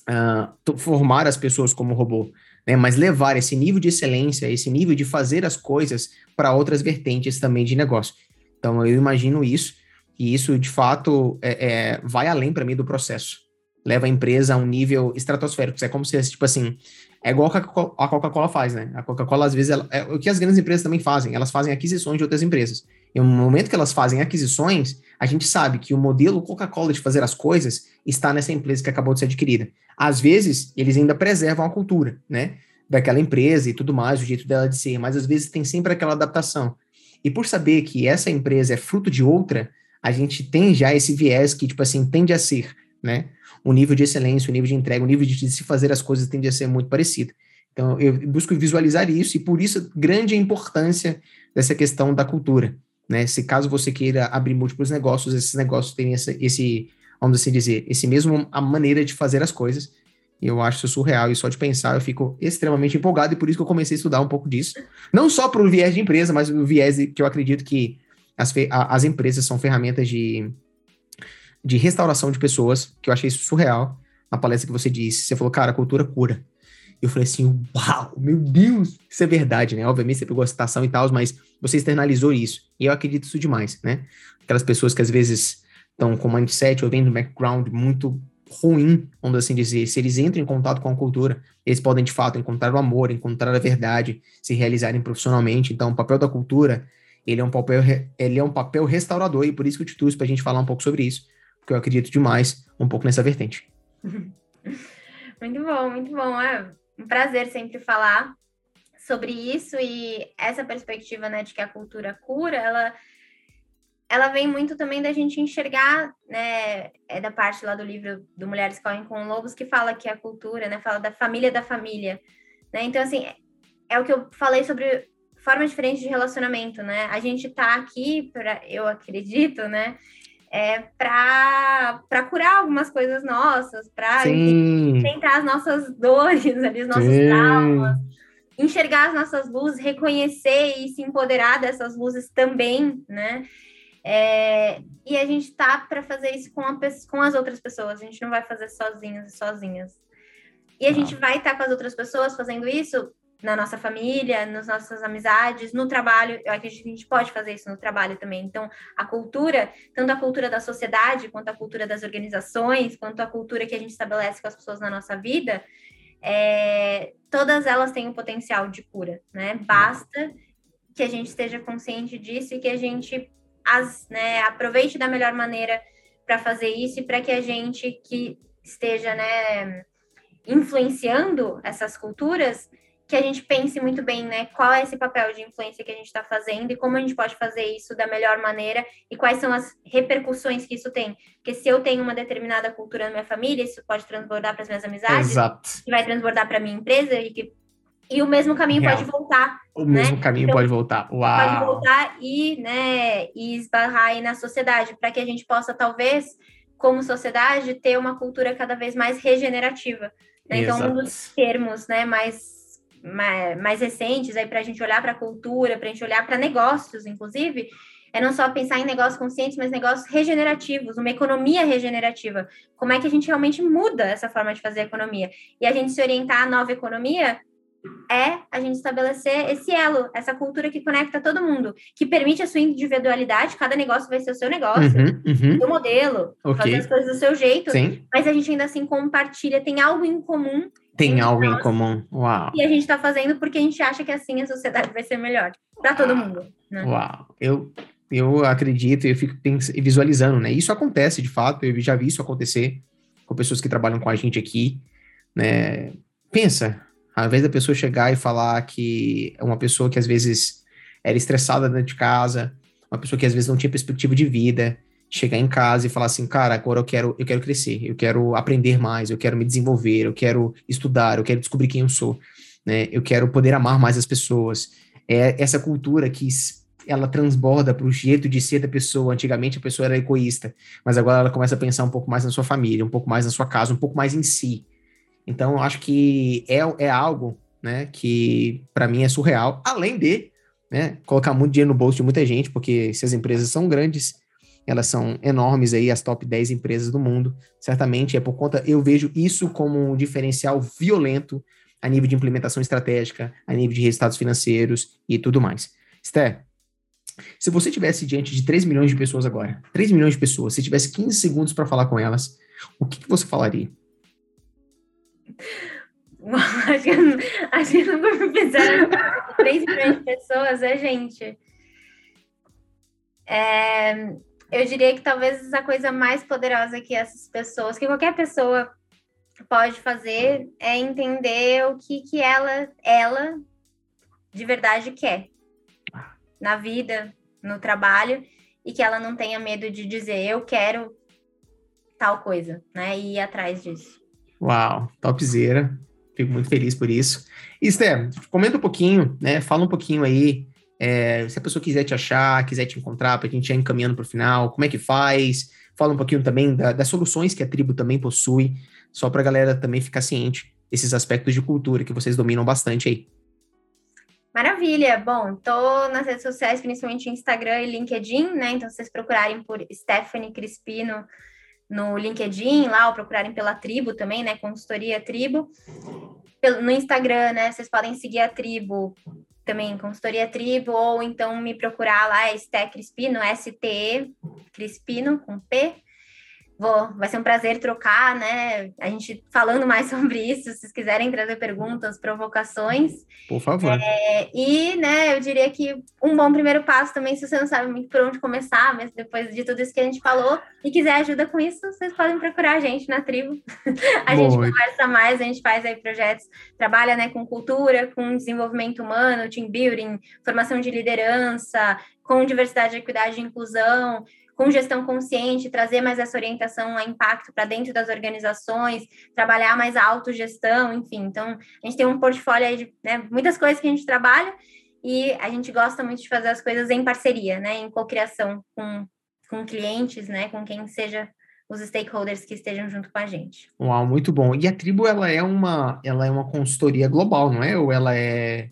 uh, formar as pessoas como robô, né? Mas levar esse nível de excelência, esse nível de fazer as coisas para outras vertentes também de negócio. Então eu imagino isso. E isso, de fato, é, é vai além para mim do processo. Leva a empresa a um nível estratosférico. É como se, tipo assim, é igual a Coca-Cola faz, né? A Coca-Cola, às vezes, ela, é o que as grandes empresas também fazem, elas fazem aquisições de outras empresas. E no momento que elas fazem aquisições, a gente sabe que o modelo Coca-Cola de fazer as coisas está nessa empresa que acabou de ser adquirida. Às vezes, eles ainda preservam a cultura, né? Daquela empresa e tudo mais, o jeito dela de ser, mas às vezes tem sempre aquela adaptação. E por saber que essa empresa é fruto de outra, a gente tem já esse viés que, tipo assim, tende a ser, né? O nível de excelência, o nível de entrega, o nível de se fazer as coisas tende a ser muito parecido. Então, eu busco visualizar isso e por isso grande importância dessa questão da cultura, né? Se caso você queira abrir múltiplos negócios, esses negócios têm esse, esse vamos assim dizer, esse mesmo a maneira de fazer as coisas. Eu acho isso surreal e só de pensar eu fico extremamente empolgado e por isso que eu comecei a estudar um pouco disso. Não só para o viés de empresa, mas o viés que eu acredito que as, as empresas são ferramentas de, de restauração de pessoas, que eu achei isso surreal. na palestra que você disse. Você falou, cara, a cultura cura. Eu falei assim, uau, meu Deus, isso é verdade, né? Obviamente você pegou a citação e tal, mas você externalizou isso. E eu acredito isso demais, né? Aquelas pessoas que às vezes estão com mindset ou vêm do background muito ruim, vamos assim dizer, se eles entram em contato com a cultura, eles podem de fato encontrar o amor, encontrar a verdade, se realizarem profissionalmente. Então, o papel da cultura, ele é um papel, ele é um papel restaurador e por isso que eu te trouxe para a gente falar um pouco sobre isso, porque eu acredito demais um pouco nessa vertente. Muito bom, muito bom. É um prazer sempre falar sobre isso e essa perspectiva, né, de que a cultura cura, ela ela vem muito também da gente enxergar, né, é da parte lá do livro do Mulheres Correm com Lobos, que fala que a cultura, né, fala da família da família, né, então, assim, é o que eu falei sobre forma diferente de relacionamento, né, a gente tá aqui, pra, eu acredito, né, é para curar algumas coisas nossas, para tentar as nossas dores ali, os nossos Sim. traumas, enxergar as nossas luzes, reconhecer e se empoderar dessas luzes também, né, é, e a gente tá para fazer isso com, a, com as outras pessoas, a gente não vai fazer sozinhos e sozinhas. E a ah. gente vai estar tá com as outras pessoas fazendo isso na nossa família, nas nossas amizades, no trabalho. Eu acredito que a gente pode fazer isso no trabalho também. Então, a cultura, tanto a cultura da sociedade, quanto a cultura das organizações, quanto a cultura que a gente estabelece com as pessoas na nossa vida, é, todas elas têm o um potencial de cura, né? Basta que a gente esteja consciente disso e que a gente as, né, aproveite da melhor maneira para fazer isso e para que a gente que esteja né, influenciando essas culturas, que a gente pense muito bem, né, qual é esse papel de influência que a gente está fazendo e como a gente pode fazer isso da melhor maneira e quais são as repercussões que isso tem. Porque se eu tenho uma determinada cultura na minha família, isso pode transbordar para as minhas amizades, Exato. e vai transbordar para minha empresa e que e o mesmo caminho Real. pode voltar. O né? mesmo caminho então, pode voltar. Uau. Pode voltar e, né, e esbarrar aí na sociedade, para que a gente possa, talvez, como sociedade, ter uma cultura cada vez mais regenerativa. Né? Então, um dos termos né, mais, mais, mais recentes aí para a gente olhar para a cultura, para a gente olhar para negócios, inclusive, é não só pensar em negócios conscientes, mas negócios regenerativos, uma economia regenerativa. Como é que a gente realmente muda essa forma de fazer economia? E a gente se orientar à nova economia é a gente estabelecer esse elo, essa cultura que conecta todo mundo, que permite a sua individualidade, cada negócio vai ser o seu negócio, uhum, uhum. o modelo, okay. fazer as coisas do seu jeito, Sim. mas a gente ainda assim compartilha, tem algo em comum. Tem algo em comum, uau. E a gente está fazendo porque a gente acha que assim a sociedade vai ser melhor para todo mundo. Né? Uau, eu, eu acredito, eu fico visualizando, né? Isso acontece de fato, eu já vi isso acontecer com pessoas que trabalham com a gente aqui, né? Pensa, ao invés da pessoa chegar e falar que é uma pessoa que às vezes era estressada dentro de casa, uma pessoa que às vezes não tinha perspectiva de vida, chegar em casa e falar assim, cara, agora eu quero, eu quero crescer, eu quero aprender mais, eu quero me desenvolver, eu quero estudar, eu quero descobrir quem eu sou, né? Eu quero poder amar mais as pessoas. É essa cultura que ela transborda para o jeito de ser da pessoa. Antigamente a pessoa era egoísta, mas agora ela começa a pensar um pouco mais na sua família, um pouco mais na sua casa, um pouco mais em si. Então, eu acho que é, é algo né, que para mim é surreal, além de né, colocar muito dinheiro no bolso de muita gente, porque se as empresas são grandes, elas são enormes aí, as top 10 empresas do mundo, certamente é por conta, eu vejo isso como um diferencial violento a nível de implementação estratégica, a nível de resultados financeiros e tudo mais. Esther, se você tivesse diante de 3 milhões de pessoas agora, 3 milhões de pessoas, se tivesse 15 segundos para falar com elas, o que, que você falaria? acho, que, acho que nunca me fizeram 3 milhões de pessoas, é, gente? É, eu diria que talvez a coisa mais poderosa que essas pessoas, que qualquer pessoa pode fazer, é entender o que, que ela, ela de verdade quer na vida, no trabalho, e que ela não tenha medo de dizer eu quero tal coisa, né? E ir atrás disso. Uau, topzera. Fico muito feliz por isso. Esther, comenta um pouquinho, né? Fala um pouquinho aí, é, se a pessoa quiser te achar, quiser te encontrar, para a gente ir encaminhando para o final, como é que faz? Fala um pouquinho também da, das soluções que a tribo também possui, só para a galera também ficar ciente desses aspectos de cultura que vocês dominam bastante aí. Maravilha! Bom, tô nas redes sociais, principalmente Instagram e LinkedIn, né? Então, vocês procurarem por Stephanie Crispino, no LinkedIn lá, ou procurarem pela tribo também, né? Consultoria Tribo. No Instagram, né? Vocês podem seguir a tribo também, consultoria tribo, ou então me procurar lá, é Sté Crispino, S-T-E, Crispino, com P. Vou, vai ser um prazer trocar, né? A gente falando mais sobre isso, se vocês quiserem trazer perguntas, provocações. Por favor. É, e, né, eu diria que um bom primeiro passo também, se você não sabe muito por onde começar, mas depois de tudo isso que a gente falou, e quiser ajuda com isso, vocês podem procurar a gente na tribo. a gente conversa mais, a gente faz aí projetos, trabalha, né, com cultura, com desenvolvimento humano, team building, formação de liderança, com diversidade, equidade e inclusão com gestão consciente, trazer mais essa orientação a impacto para dentro das organizações, trabalhar mais a autogestão, enfim. Então, a gente tem um portfólio aí de né, muitas coisas que a gente trabalha e a gente gosta muito de fazer as coisas em parceria, né, em cocriação com, com clientes, né, com quem seja os stakeholders que estejam junto com a gente. Uau, muito bom. E a Tribo, ela é uma, ela é uma consultoria global, não é? Ou ela é...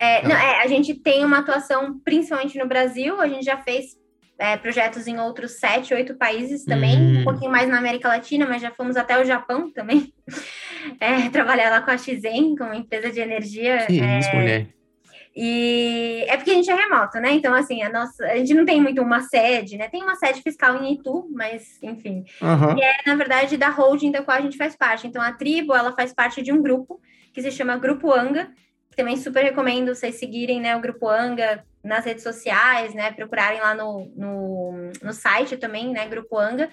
É, não, é, a gente tem uma atuação principalmente no Brasil, a gente já fez é, projetos em outros sete, oito países também, hum. um pouquinho mais na América Latina, mas já fomos até o Japão também, é, trabalhar lá com a Xen, com uma empresa de energia. Que é, isso, mulher. E é porque a gente é remoto, né? Então, assim, a nossa, a gente não tem muito uma sede, né? Tem uma sede fiscal em Itu, mas, enfim. Uhum. E é, na verdade, da holding da qual a gente faz parte. Então, a tribo, ela faz parte de um grupo que se chama Grupo Anga, também super recomendo vocês seguirem, né? O Grupo Anga, nas redes sociais, né? Procurarem lá no, no, no site também, né? Grupo Anga.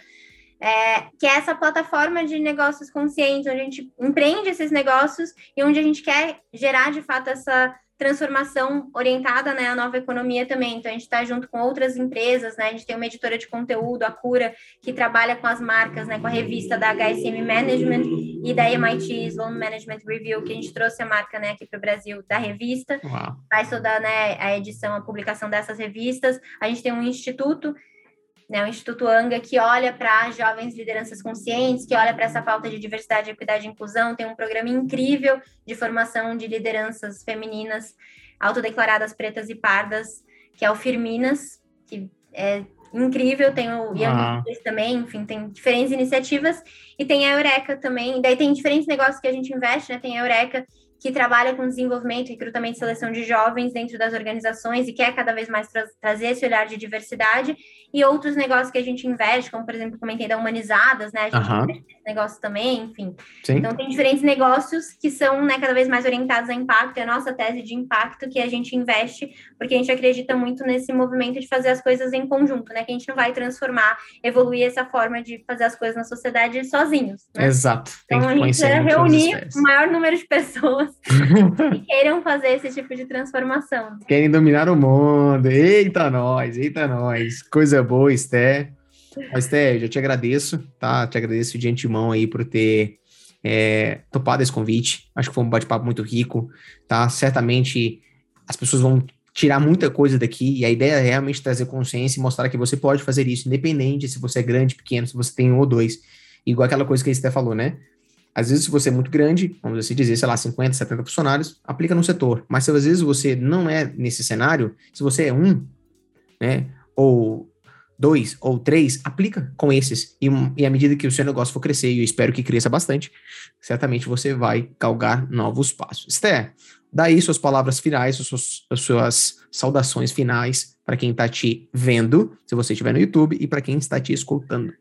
É, que é essa plataforma de negócios conscientes, onde a gente empreende esses negócios e onde a gente quer gerar de fato essa transformação orientada né, à nova economia também. Então, a gente está junto com outras empresas, né? A gente tem uma editora de conteúdo, a Cura, que trabalha com as marcas, né? Com a revista da HSM Management e da MIT Sloan Management Review, que a gente trouxe a marca né, aqui para o Brasil da revista. Uau. Faz toda né, a edição, a publicação dessas revistas. A gente tem um instituto né, o Instituto Anga, que olha para jovens lideranças conscientes, que olha para essa pauta de diversidade, equidade e inclusão, tem um programa incrível de formação de lideranças femininas autodeclaradas pretas e pardas, que é o Firminas, que é incrível, tem o Young ah. também, enfim, tem diferentes iniciativas, e tem a Eureka também, daí tem diferentes negócios que a gente investe, né, tem a Eureka, que trabalha com desenvolvimento, recrutamento e seleção de jovens dentro das organizações e quer cada vez mais tra trazer esse olhar de diversidade, e outros negócios que a gente investe, como, por exemplo, comentei da Humanizadas, né? A gente uhum. Negócio também, enfim. Sim. Então, tem diferentes negócios que são né, cada vez mais orientados a impacto, e a nossa tese de impacto que a gente investe, porque a gente acredita muito nesse movimento de fazer as coisas em conjunto, né? Que a gente não vai transformar, evoluir essa forma de fazer as coisas na sociedade sozinhos. Né? Exato. Então, a gente precisa reunir o maior número de pessoas que queiram fazer esse tipo de transformação. Querem dominar o mundo. Eita, nós, eita, nós. Coisa boa, Esté. Esté, já te agradeço, tá? Te agradeço de antemão aí por ter é, topado esse convite. Acho que foi um bate-papo muito rico, tá? Certamente as pessoas vão tirar muita coisa daqui e a ideia é realmente trazer consciência e mostrar que você pode fazer isso, independente se você é grande, pequeno, se você tem um ou dois. Igual aquela coisa que a Esté falou, né? Às vezes, se você é muito grande, vamos assim dizer, sei lá, 50, 70 funcionários, aplica no setor. Mas se às vezes você não é nesse cenário, se você é um, né, ou dois ou três, aplica com esses. E, e à medida que o seu negócio for crescer, e eu espero que cresça bastante, certamente você vai galgar novos passos. Esté, daí suas palavras finais, as suas, as suas saudações finais para quem está te vendo, se você estiver no YouTube, e para quem está te escutando.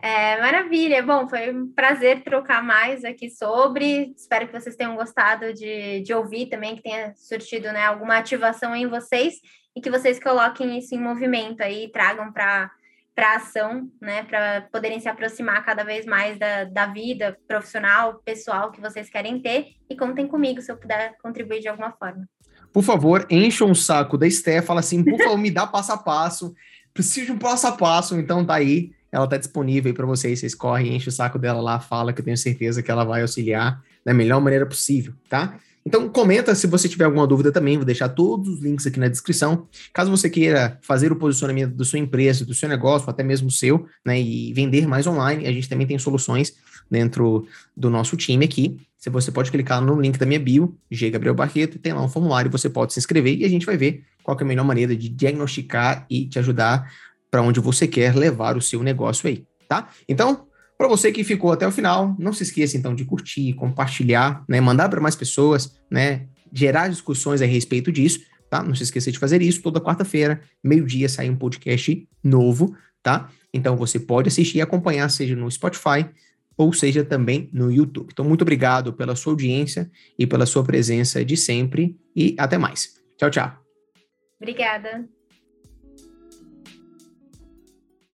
É, maravilha. Bom, foi um prazer trocar mais aqui sobre. Espero que vocês tenham gostado de, de ouvir também, que tenha surtido né, alguma ativação em vocês e que vocês coloquem isso em movimento aí, tragam para para ação, né, para poderem se aproximar cada vez mais da, da vida profissional, pessoal que vocês querem ter e contem comigo se eu puder contribuir de alguma forma. Por favor, encham um saco da Esté, fala assim, por favor, me dá passo a passo, preciso de um passo a passo, então tá aí, ela está disponível para vocês. Vocês correm, enchem o saco dela lá, fala que eu tenho certeza que ela vai auxiliar da melhor maneira possível, tá? Então comenta se você tiver alguma dúvida também, vou deixar todos os links aqui na descrição. Caso você queira fazer o posicionamento da sua empresa, do seu negócio, até mesmo o seu, né, e vender mais online, a gente também tem soluções dentro do nosso time aqui. Se você pode clicar no link da minha bio, G Gabriel Barreto, tem lá um formulário, você pode se inscrever e a gente vai ver qual é a melhor maneira de diagnosticar e te ajudar para onde você quer levar o seu negócio aí, tá? Então, para você que ficou até o final, não se esqueça então de curtir, compartilhar, né, mandar para mais pessoas, né, gerar discussões a respeito disso, tá? Não se esqueça de fazer isso toda quarta-feira, meio-dia sai um podcast novo, tá? Então você pode assistir e acompanhar, seja no Spotify ou seja também no YouTube. Então, muito obrigado pela sua audiência e pela sua presença de sempre e até mais. Tchau, tchau. Obrigada.